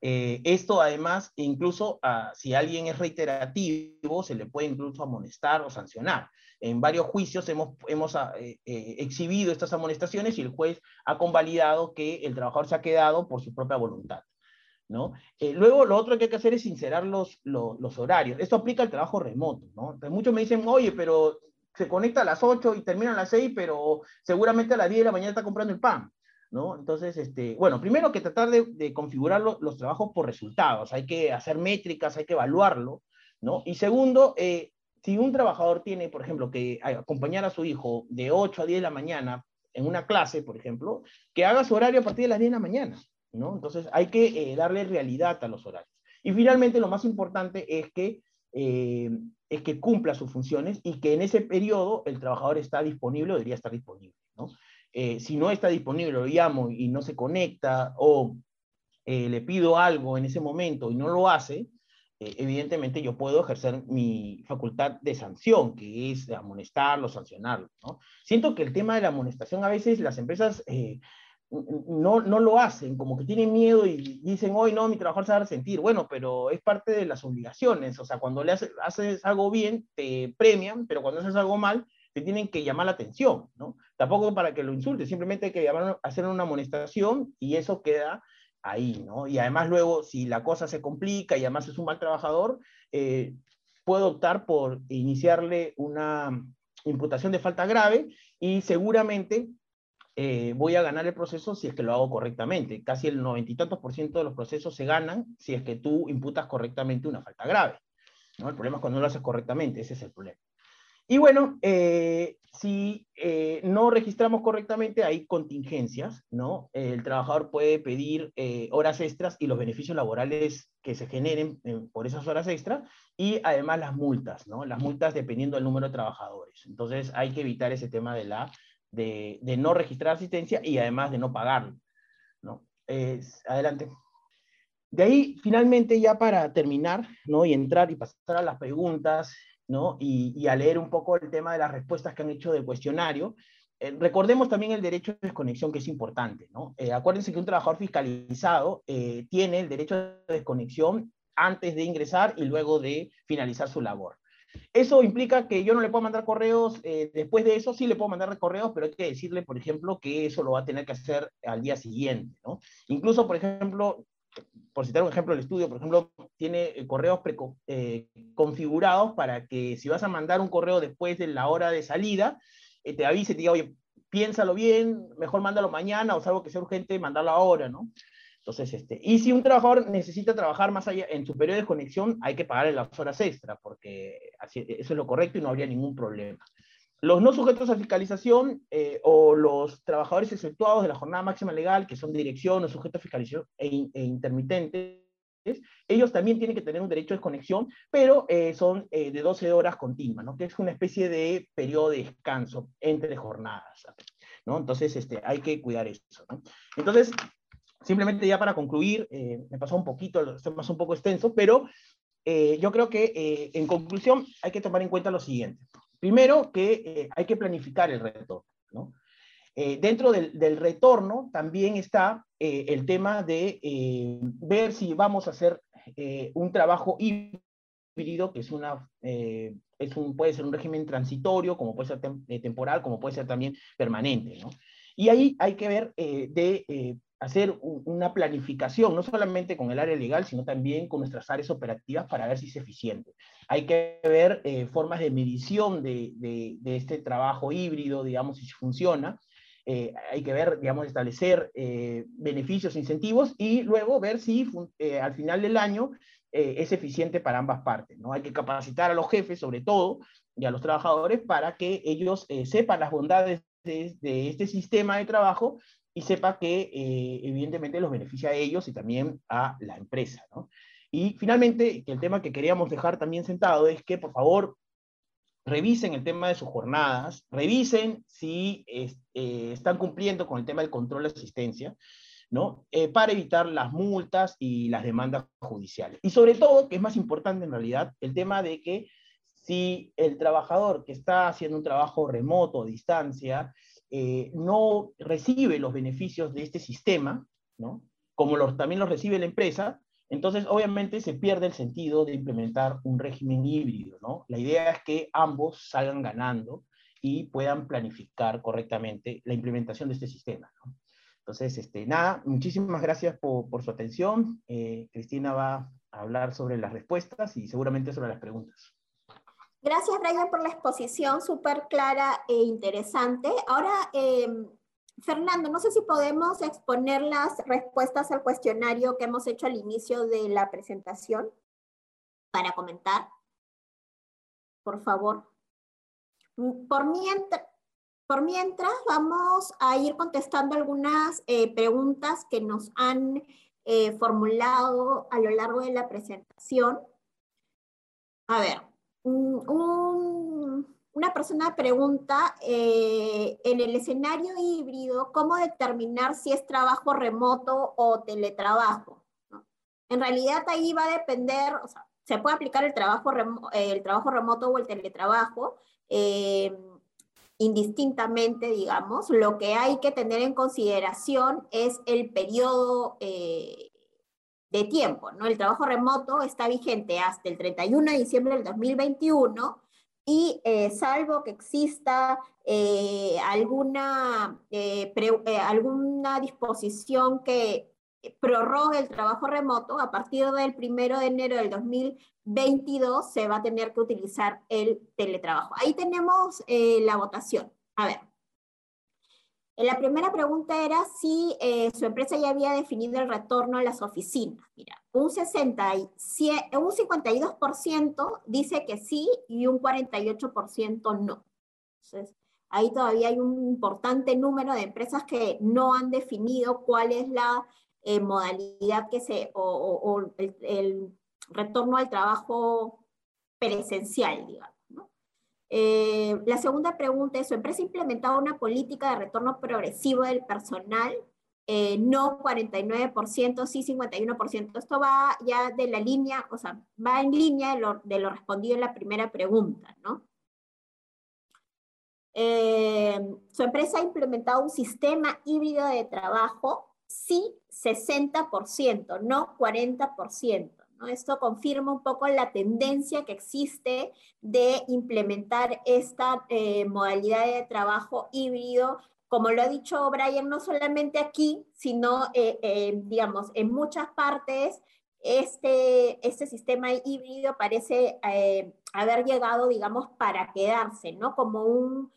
Eh, esto además, incluso ah, si alguien es reiterativo, se le puede incluso amonestar o sancionar. En varios juicios hemos, hemos ah, eh, eh, exhibido estas amonestaciones y el juez ha convalidado que el trabajador se ha quedado por su propia voluntad. ¿no? luego, lo otro que hay que hacer es sincerar los, los, horarios. Esto aplica al trabajo remoto. ¿no? muchos me dicen, oye, pero se conecta a las 8 y termina a las 6, pero seguramente a las 10 de la mañana está comprando el pan. ¿No? Entonces, este, bueno, primero que tratar de, configurar los trabajos por resultados, hay que hacer métricas, hay que evaluarlo, ¿no? Y segundo, eh, si un trabajador tiene, por ejemplo, que acompañar a su hijo de 8 a 10 de la mañana en una clase, por ejemplo, que haga su horario a partir de las 10 de la mañana, ¿no? Entonces hay que eh, darle realidad a los horarios. Y finalmente, lo más importante es que eh, es que cumpla sus funciones y que en ese periodo el trabajador está disponible o debería estar disponible. ¿no? Eh, si no está disponible, lo llamo y no se conecta o eh, le pido algo en ese momento y no lo hace, evidentemente yo puedo ejercer mi facultad de sanción, que es amonestarlo, sancionarlo. ¿no? Siento que el tema de la amonestación a veces las empresas no, no lo hacen, como que tienen miedo y dicen, hoy no, mi trabajador se va a resentir. Bueno, pero es parte de las obligaciones, o sea, cuando le haces, haces algo bien, te premian, pero cuando haces algo mal, te tienen que llamar la atención, ¿no? Tampoco para que lo insultes, simplemente hay que llamar, hacer una amonestación y eso queda ahí, ¿no? Y además luego, si la cosa se complica y además es un mal trabajador, eh, puedo optar por iniciarle una imputación de falta grave y seguramente eh, voy a ganar el proceso si es que lo hago correctamente. Casi el noventa y tantos por ciento de los procesos se ganan si es que tú imputas correctamente una falta grave. ¿no? El problema es cuando no lo haces correctamente, ese es el problema. Y bueno, eh, si eh, no registramos correctamente, hay contingencias, ¿no? El trabajador puede pedir horas extras y los beneficios laborales que se generen por esas horas extras, y además las multas, ¿no? Las multas dependiendo del número de trabajadores. Entonces hay que evitar ese tema de la de, no registrar asistencia y además de no pagarlo. ¿no? adelante. De ahí, finalmente, ya para terminar, ¿no? Y entrar y pasar a las preguntas, ¿no? Y, a leer un poco el tema de las respuestas que han hecho del cuestionario, eh, recordemos también el derecho de desconexión, que es importante, ¿no? Eh, acuérdense que un trabajador fiscalizado eh, tiene el derecho de desconexión antes de ingresar y luego de finalizar su labor. Eso implica que yo no le puedo mandar correos después de eso, sí le puedo mandar correos, pero hay que decirle, por ejemplo, que eso lo va a tener que hacer al día siguiente. Incluso, por ejemplo, por citar un ejemplo, el estudio, por ejemplo, tiene eh, correos eh, configurados para que si vas a mandar un correo después de la hora de salida, te avise, te diga, oye, piénsalo bien, mejor mándalo mañana o algo que sea urgente, mandarlo ahora, ¿no? Entonces, este, y si un trabajador necesita trabajar más allá en su periodo de conexión, hay que pagarle las horas extra, porque eso es lo correcto y no habría ningún problema. Los no sujetos a fiscalización eh, o los trabajadores exceptuados de la jornada máxima legal, que son dirección o sujetos a fiscalización e, e, intermitentes, ellos también tienen que tener un derecho de conexión, pero eh, son eh, de 12 horas continuas, ¿no? que es una especie de periodo de descanso entre jornadas. ¿no? Entonces, este, hay que cuidar eso. Entonces, simplemente ya para concluir, me pasó un poquito, se pasó un poco extenso, pero yo creo que en conclusión hay que tomar en cuenta lo siguiente. Primero, que hay que planificar el retorno. ¿no? dentro del, retorno también está el tema de ver si vamos a hacer un trabajo híbrido, que es una, es un, puede ser un régimen transitorio, como puede ser temporal, como puede ser también permanente. Y ahí hay que ver de hacer una planificación, no solamente con el área legal, sino también con nuestras áreas operativas para ver si es eficiente. Hay que ver eh, formas de medición de, de, este trabajo híbrido, digamos, si funciona. Eh, hay que ver, digamos, establecer eh, beneficios, incentivos y luego ver si al final del año es eficiente para ambas partes. ¿no? Hay que capacitar a los jefes, sobre todo, y a los trabajadores para que ellos sepan las bondades de, de, este sistema de trabajo y sepa que eh, evidentemente los beneficia a ellos y también a la empresa. ¿no? Y finalmente, el tema que queríamos dejar también sentado es que por favor revisen el tema de sus jornadas, revisen si eh, están cumpliendo con el tema del control de asistencia, ¿no? Eh, para evitar las multas y las demandas judiciales. Y sobre todo, que es más importante en realidad, el tema de que si el trabajador que está haciendo un trabajo remoto, a distancia, eh, no recibe los beneficios de este sistema, ¿no? como también los recibe la empresa, entonces obviamente se pierde el sentido de implementar un régimen híbrido. ¿no? La idea es que ambos salgan ganando y puedan planificar correctamente la implementación de este sistema. Entonces, este, nada, muchísimas gracias por, por su atención. Eh, Cristina va a hablar sobre las respuestas y seguramente sobre las preguntas. Gracias, Brian, por la exposición súper clara e interesante. Ahora, em, Fernando, no sé si podemos exponer las respuestas al cuestionario que hemos hecho al inicio de la presentación para comentar. Por favor. Por mientras, por mientras vamos a ir contestando algunas eh, preguntas que nos han eh, formulado a lo largo de la presentación. A ver, una persona pregunta, eh, en el escenario híbrido, ¿cómo determinar si es trabajo remoto o teletrabajo? En realidad ahí va a depender, o sea, se puede aplicar el trabajo, el trabajo remoto o el teletrabajo, eh, indistintamente, digamos. Lo que hay que tener en consideración es el periodo eh, de tiempo, ¿no? El trabajo remoto está vigente hasta el 31 de diciembre del 2021 y eh, salvo que exista eh, alguna, eh, alguna disposición que prorrogue el trabajo remoto, a partir del 1 de enero del 2022 se va a tener que utilizar el teletrabajo. Ahí tenemos la votación. A ver. La primera pregunta era si eh, su empresa ya había definido el retorno a las oficinas. Mira, un, 67, un 52% dice que sí y un 48% no. Entonces, ahí todavía hay un importante número de empresas que no han definido cuál es la eh, modalidad que se, o, el, retorno al trabajo presencial, digamos. Eh, la segunda pregunta es, ¿su empresa ha implementado una política de retorno progresivo del personal? Eh, no 49%, sí 51%. Esto va ya de la línea, o sea, va en línea de lo, respondido en la primera pregunta, ¿no? Eh, ¿Su empresa ha implementado un sistema híbrido de trabajo? Sí, 60%, no 40%. Esto confirma un poco la tendencia que existe de implementar esta eh, modalidad de trabajo híbrido como lo ha dicho Brian, no solamente aquí, sino, eh, eh, digamos, en muchas partes, este, este sistema híbrido parece haber llegado, digamos, para quedarse, ¿no? Como un,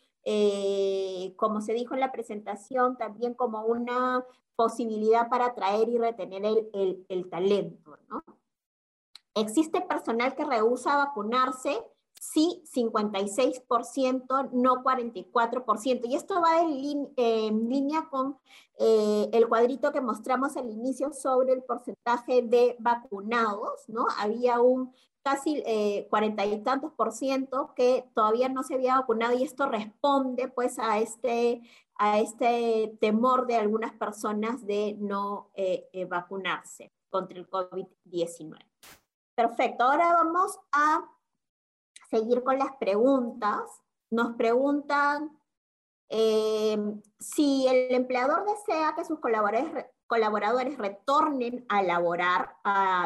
como se dijo en la presentación, también como una posibilidad para atraer y retener el, el, el talento, ¿no? ¿Existe personal que rehúsa vacunarse? Sí, 56%, no 44%. Y esto va en, línea con eh, el cuadrito que mostramos al inicio sobre el porcentaje de vacunados, ¿no? Había un casi eh, cuarenta y tantos por ciento que todavía no se había vacunado y esto responde pues a este, a este temor de algunas personas de no eh, vacunarse contra el COVID-19. Perfecto, ahora vamos a seguir con las preguntas. Nos preguntan eh, si el empleador desea que sus colaboradores, colaboradores retornen a laborar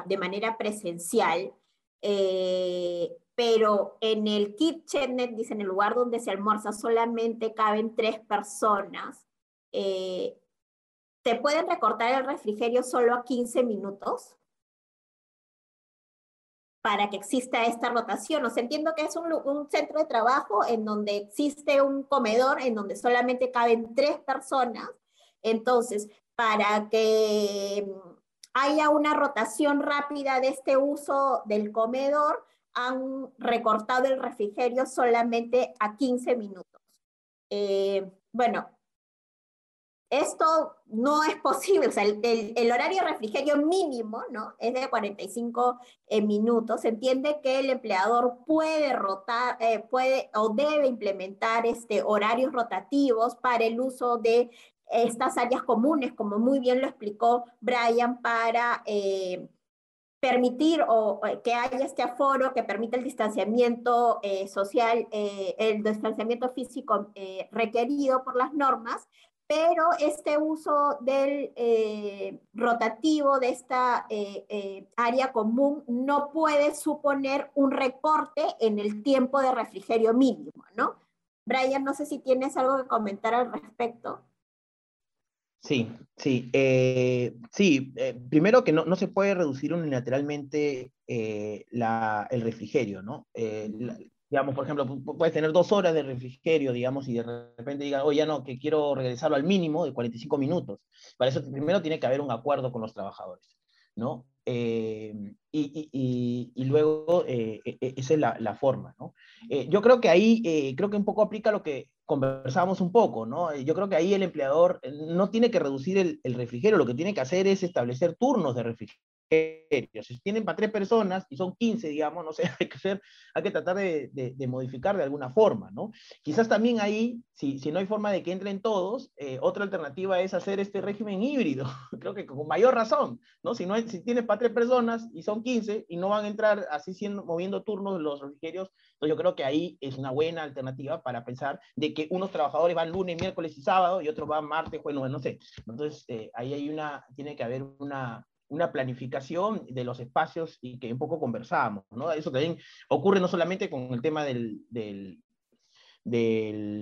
de manera presencial, eh, pero en el kitchenet, dice, en el lugar donde se almuerza solamente caben tres personas, eh, ¿te pueden recortar el refrigerio solo a 15 minutos? Para que exista esta rotación. O sea, entiendo que es un, centro de trabajo en donde existe un comedor en donde solamente caben tres personas. Entonces, para que mm, haya una rotación rápida de este uso del comedor, han recortado el refrigerio solamente a 15 minutos. Eh, bueno, esto no es posible, o sea, el, horario refrigerio mínimo, ¿no? Es de 45 eh, minutos. Se entiende que el empleador puede rotar, eh, puede o debe implementar este, horarios rotativos para el uso de estas áreas comunes, como muy bien lo explicó Brian, para eh, permitir o, que haya este aforo que permita el distanciamiento social, el distanciamiento físico requerido por las normas, pero este uso del eh, rotativo de esta eh, eh, área común no puede suponer un recorte en el tiempo de refrigerio mínimo, ¿no? Brian, no sé si tienes algo que comentar al respecto. Sí, sí. sí, primero que no, no, se puede reducir unilateralmente el refrigerio, ¿no? Digamos, por ejemplo, puedes tener dos horas de refrigerio, digamos, y de repente digan, oye, no, que quiero regresarlo al mínimo de 45 minutos. Para eso primero tiene que haber un acuerdo con los trabajadores, ¿no? Eh, y, y, luego eh, e, e, esa es la, la forma, ¿no? Eh, yo creo que ahí, creo que un poco aplica lo que conversábamos un poco, ¿no? Yo creo que ahí el empleador no tiene que reducir el refrigerio, lo que tiene que hacer es establecer turnos de refrigerio si tienen para tres personas y son 15, digamos, no sé, [laughs] hay que, hacer, hay que tratar de, modificar de alguna forma, ¿no? Quizás también ahí, si, si no hay forma de que entren todos, eh, otra alternativa es hacer este régimen híbrido, [laughs] creo que con mayor razón, ¿no? Si, no hay, si tienes para tres personas y son 15 y no van a entrar así siendo, moviendo turnos los refrigerios, entonces yo creo que ahí es una buena alternativa para pensar de que unos trabajadores van lunes, miércoles y sábado y otros van martes, bueno, no sé. Entonces eh, ahí hay una, tiene que haber una, una planificación de los espacios y que un poco conversábamos, ¿no? Eso también ocurre no solamente con el tema del, del,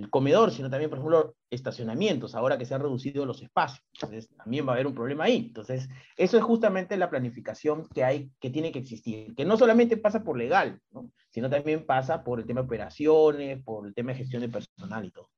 comedor, sino también, por ejemplo, estacionamientos, ahora que se han reducido los espacios. Entonces, también va a haber un problema ahí. Entonces, eso es justamente la planificación que hay, que tiene que existir, que no solamente pasa por legal, ¿no? sino también pasa por el tema de operaciones, por el tema de gestión de personal y todo.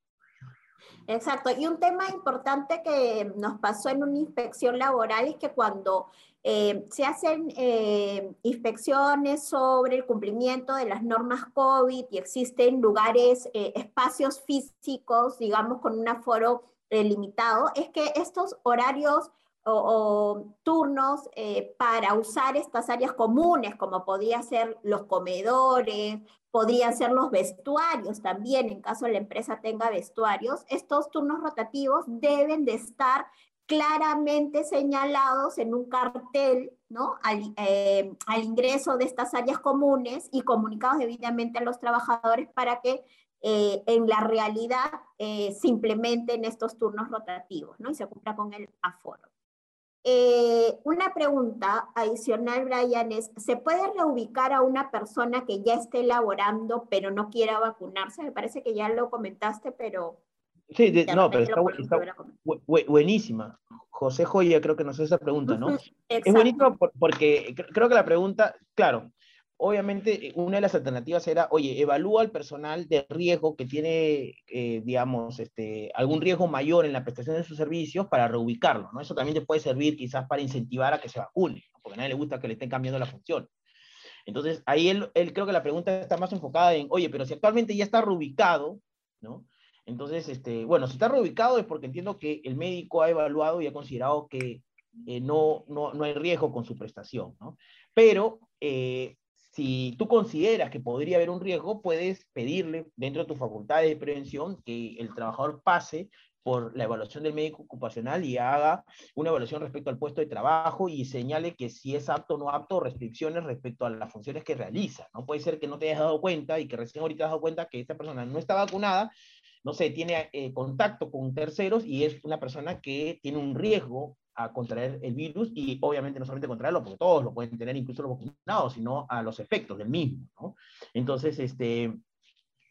Exacto. Y un tema importante que nos pasó en una inspección laboral es que cuando eh, se hacen eh, inspecciones sobre el cumplimiento de las normas COVID y existen lugares, eh, espacios físicos, digamos, con un aforo limitado, es que estos horarios o, turnos para usar estas áreas comunes, como podría ser los comedores podrían ser los vestuarios también, en caso la empresa tenga vestuarios. Estos turnos rotativos deben de estar claramente señalados en un cartel, ¿no? Al, eh, ingreso de estas áreas comunes y comunicados debidamente a los trabajadores para que eh, en la realidad eh, se implementen estos turnos rotativos, ¿no? Y se cumpla con el aforo. Eh, una pregunta adicional, Brian, es, ¿se puede reubicar a una persona que ya esté laborando pero no quiera vacunarse? Me parece que ya lo comentaste, pero... Sí, no, pero está, buenísima. José Joya creo que nos hace esa pregunta, ¿no? [laughs] es buenísimo porque creo que la pregunta, claro, obviamente una de las alternativas era, oye, evalúa al personal de riesgo que tiene, eh, digamos, este, algún riesgo mayor en la prestación de sus servicios para reubicarlo, ¿no? Eso también te puede servir quizás para incentivar a que se vacune, porque a nadie le gusta que le estén cambiando la función. Entonces, ahí él, él creo que la pregunta está más enfocada en, oye, pero si actualmente ya está reubicado, ¿no? Entonces, este, bueno, si está reubicado es porque entiendo que el médico ha evaluado y ha considerado que eh, no, no, no, hay riesgo con su prestación, ¿no? Pero eh, si tú consideras que podría haber un riesgo, puedes pedirle dentro de tus facultades de prevención que el trabajador pase por la evaluación del médico ocupacional y haga una evaluación respecto al puesto de trabajo y señale que si es apto o no apto, restricciones respecto a las funciones que realiza. No puede ser que no te hayas dado cuenta y que recién ahorita has dado cuenta que esta persona no está vacunada, no sé, tiene eh, contacto con terceros y es una persona que tiene un riesgo a contraer el virus y obviamente no solamente contraerlo, porque todos lo pueden tener, incluso los vacunados, sino a los efectos del mismo. ¿no? Entonces, este,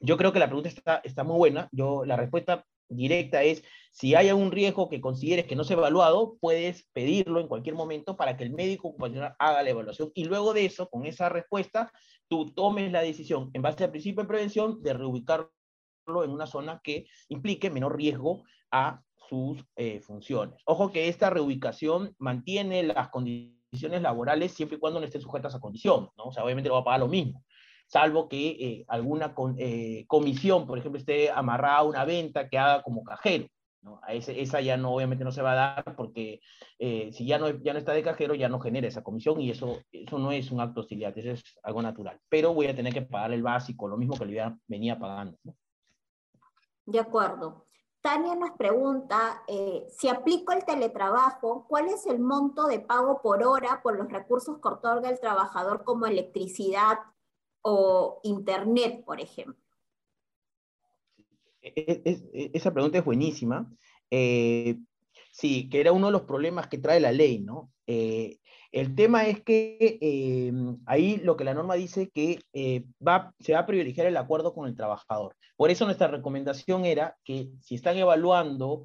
yo creo que la pregunta está, está muy buena. Yo, la respuesta directa es, si hay algún riesgo que consideres que no se ha evaluado, puedes pedirlo en cualquier momento para que el médico ocupacional haga la evaluación y luego de eso, con esa respuesta, tú tomes la decisión en base al principio de prevención de reubicarlo en una zona que implique menor riesgo a sus eh, funciones. Ojo que esta reubicación mantiene las condiciones laborales siempre y cuando no estén sujetas a condición, ¿no? O sea, obviamente lo va a pagar lo mismo, salvo que eh, alguna eh, comisión, por ejemplo, esté amarrada a una venta que haga como cajero, ¿no? A ese, esa ya no, obviamente no se va a dar porque si ya no, ya no está de cajero, ya no genera esa comisión y eso, eso no es un acto hostilidad, eso es algo natural. Pero voy a tener que pagar el básico, lo mismo que le venía pagando. ¿no? De acuerdo. Tania nos pregunta, eh, si aplico el teletrabajo, ¿cuál es el monto de pago por hora por los recursos que otorga el trabajador como electricidad o internet, por ejemplo? E, e, e, esa pregunta es buenísima. Eh, sí, que era uno de los problemas que trae la ley, ¿no? Eh, el tema es que eh, ahí lo que la norma dice que eh, va, se va a privilegiar el acuerdo con el trabajador. Por eso nuestra recomendación era que si están evaluando,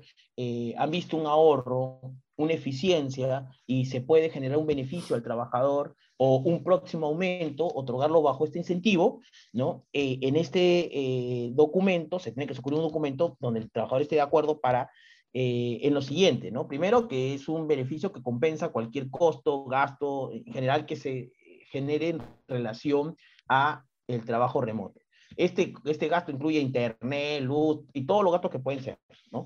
han visto un ahorro una eficiencia y se puede generar un beneficio al trabajador o un próximo aumento, otorgarlo bajo este incentivo, ¿no? Eh, en este eh, documento, se tiene que suscribir un documento donde el trabajador esté de acuerdo para, eh, en lo siguiente, ¿no? Primero, que es un beneficio que compensa cualquier costo, gasto, en general que se genere en relación a el trabajo remoto. Este, este gasto incluye internet, luz y todos los gastos que pueden ser, ¿no?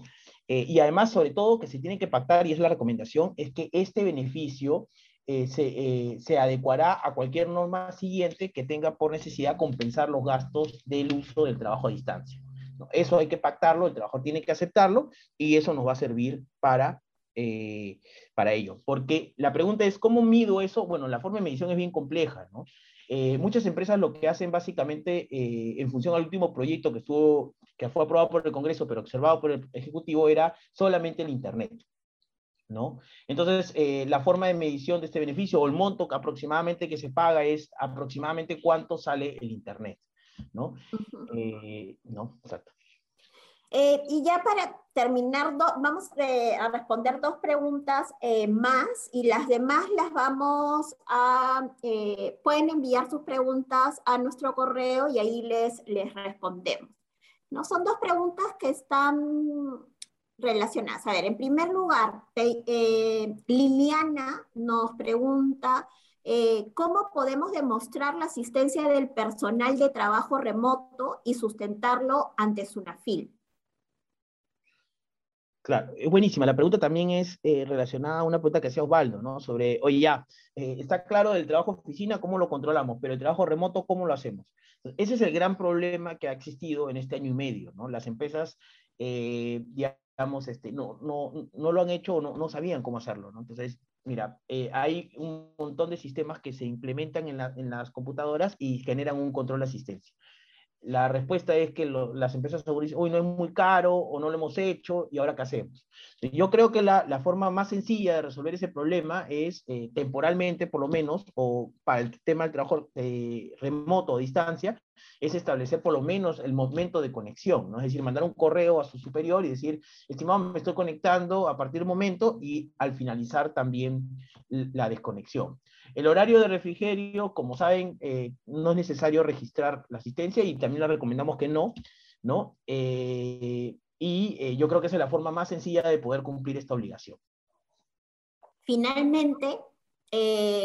y además, sobre todo, que se tiene que pactar, y es la recomendación, es que este beneficio eh, eh, se, adecuará a cualquier norma siguiente que tenga por necesidad compensar los gastos del uso del trabajo a distancia. Eso hay que pactarlo, el trabajador tiene que aceptarlo y eso nos va a servir para, eh, para ello. Porque la pregunta es, ¿cómo mido eso? Bueno, la forma de medición es bien compleja. muchas empresas lo que hacen básicamente, en función al último proyecto que, estuvo, que fue aprobado por el Congreso, pero observado por el Ejecutivo, era solamente el Internet. ¿no? Entonces, eh, la forma de medición de este beneficio o el monto que aproximadamente que se paga es aproximadamente cuánto sale el Internet, ¿no? Eh, ¿no? Exacto. Eh, y ya para terminar, vamos a responder dos preguntas más y las demás las vamos a, pueden enviar sus preguntas a nuestro correo y ahí les, les respondemos. ¿No? Son dos preguntas que están relacionadas. A ver, en primer lugar, eh, Liliana nos pregunta eh, cómo podemos demostrar la asistencia del personal de trabajo remoto y sustentarlo ante SUNAFIL. Claro, es buenísima. La pregunta también es eh, relacionada a una pregunta que hacía Osvaldo, ¿no? Sobre, oye, ya, está claro del trabajo oficina, ¿cómo lo controlamos? Pero el trabajo remoto, ¿cómo lo hacemos? Ese es el gran problema que ha existido en este año y medio, ¿no? Las empresas digamos, este, no, no, no lo han hecho o no, no sabían cómo hacerlo, ¿no? Entonces, mira, eh, hay un montón de sistemas que se implementan en, las computadoras y generan un control de asistencia. La respuesta es que las empresas dicen, uy, no es muy caro o no lo hemos hecho y ahora qué hacemos. Yo creo que la, la forma más sencilla de resolver ese problema es eh, temporalmente, por lo menos, o para el tema del trabajo eh, remoto o distancia, es establecer por lo menos el momento de conexión, ¿no? es decir, mandar un correo a su superior y decir, estimado, me estoy conectando a partir del momento y al finalizar también la desconexión. El horario de refrigerio, como saben, eh, no es necesario registrar la asistencia y también le recomendamos que no, ¿no? Eh, y eh, yo creo que esa es la forma más sencilla de poder cumplir esta obligación. Finalmente,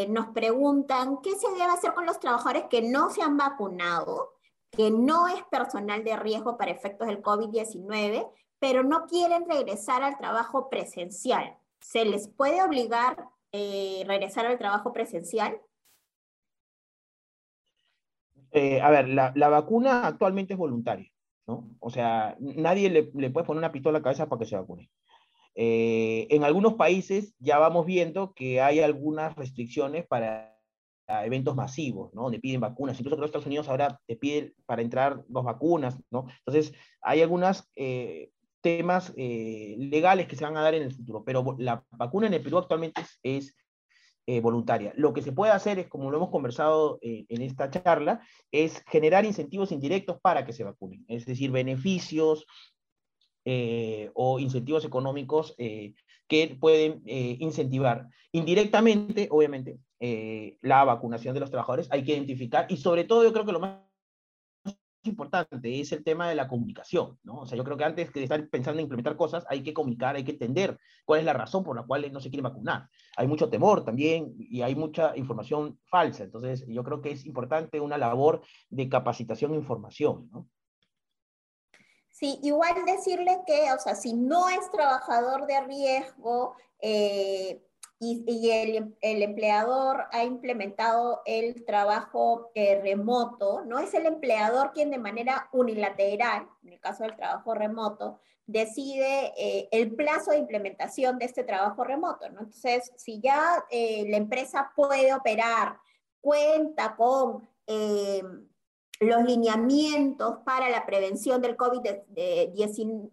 nos preguntan qué se debe hacer con los trabajadores que no se han vacunado, que no es personal de riesgo para efectos del COVID-19, pero no quieren regresar al trabajo presencial. ¿Se les puede obligar eh, regresar al trabajo presencial? Eh, a ver, la, vacuna actualmente es voluntaria, ¿no? O sea, nadie le, puede poner una pistola a la cabeza para que se vacune. Eh, en algunos países ya vamos viendo que hay algunas restricciones para eventos masivos, ¿no? Donde piden vacunas. Incluso creo Estados Unidos ahora te pide para entrar dos vacunas, ¿no? Entonces, hay algunas temas eh, legales que se van a dar en el futuro, pero la vacuna en el Perú actualmente es, eh, voluntaria. Lo que se puede hacer es, como lo hemos conversado eh, en esta charla, es generar incentivos indirectos para que se vacunen, es decir, beneficios o incentivos económicos que pueden incentivar indirectamente, obviamente, la vacunación de los trabajadores. Hay que identificar y sobre todo yo creo que lo más importante es el tema de la comunicación. O sea, yo creo que antes de estar pensando en implementar cosas, hay que comunicar, hay que entender cuál es la razón por la cual no se quiere vacunar. Hay mucho temor también y hay mucha información falsa. Entonces, yo creo que es importante una labor de capacitación e información. Sí, igual decirle que, o sea, si no es trabajador de riesgo, eh, y, el, empleador ha implementado el trabajo eh, remoto, no es el empleador quien de manera unilateral, en el caso del trabajo remoto, decide eh, el plazo de implementación de este trabajo remoto. ¿no? Entonces, si ya la empresa puede operar, cuenta con los lineamientos para la prevención del, COVID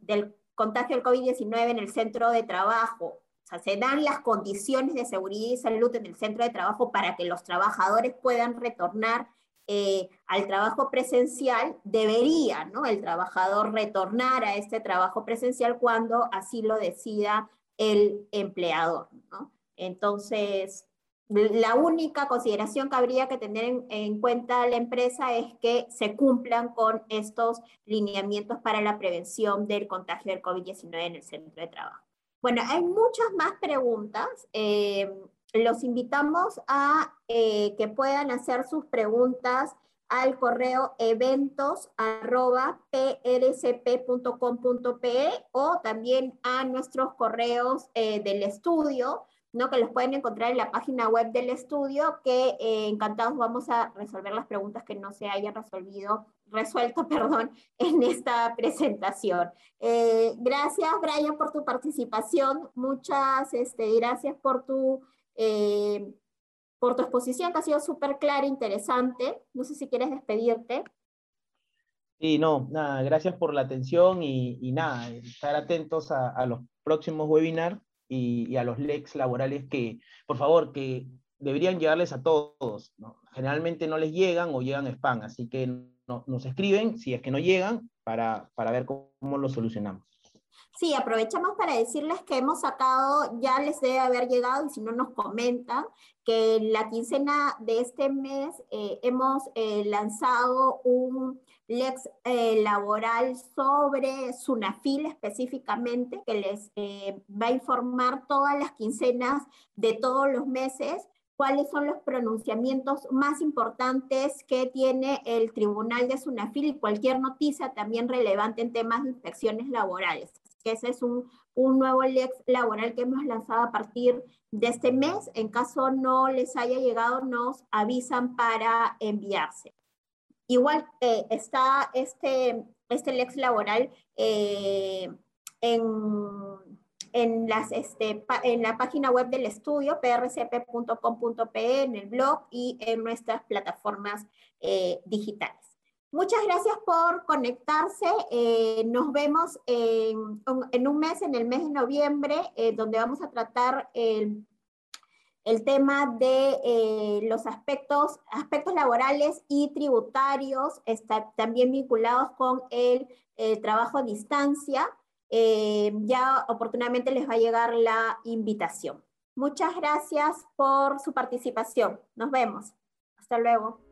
del contagio del COVID-19 en el centro de trabajo, sea, se dan las condiciones de seguridad y salud en el centro de trabajo para que los trabajadores puedan retornar eh, al trabajo presencial, debería ¿no? el trabajador retornar a este trabajo presencial cuando así lo decida el empleador. Entonces, la única consideración que habría que tener en, cuenta la empresa es que se cumplan con estos lineamientos para la prevención del contagio del COVID-19 en el centro de trabajo. Bueno, hay muchas más preguntas. Eh, los invitamos a eh, que puedan hacer sus preguntas al correo eventos.prcp.com.pe o también a nuestros correos eh, del estudio ¿no? que los pueden encontrar en la página web del estudio, que eh, encantados vamos a resolver las preguntas que no se hayan resolvido, resuelto [laughs] perdón, en esta presentación. Eh, gracias, Brian, por tu participación. Muchas este, gracias por tu, eh, por tu exposición, que ha sido súper clara e interesante. No sé si quieres despedirte. Sí, no, nada, gracias por la atención y, nada, estar atentos a, a los próximos webinars y, a los lex laborales que, por favor, que deberían llegarles a todos. Generalmente no les llegan o llegan spam, así que no, nos escriben si es que no llegan para, para ver cómo, lo solucionamos. Sí, aprovechamos para decirles que hemos sacado, ya les debe haber llegado y si no nos comentan, que la quincena de este mes eh, hemos eh, lanzado un lex eh, laboral sobre Sunafil específicamente, que les eh, va a informar todas las quincenas de todos los meses cuáles son los pronunciamientos más importantes que tiene el Tribunal de Sunafil y cualquier noticia también relevante en temas de inspecciones laborales. Que ese es un, un nuevo lex laboral que hemos lanzado a partir de este mes. En caso no les haya llegado, nos avisan para enviarse. Igual eh, está este, este lex laboral eh, en, en, las, este, en la página web del estudio, prcp.com.pe, en el blog y en nuestras plataformas eh, digitales. Muchas gracias por conectarse. nos vemos en, en, un mes, en el mes de noviembre, donde vamos a tratar el el tema de eh, los aspectos, laborales y tributarios, está también vinculados con el, trabajo a distancia. Eh, ya oportunamente les va a llegar la invitación. Muchas gracias por su participación. Nos vemos. Hasta luego.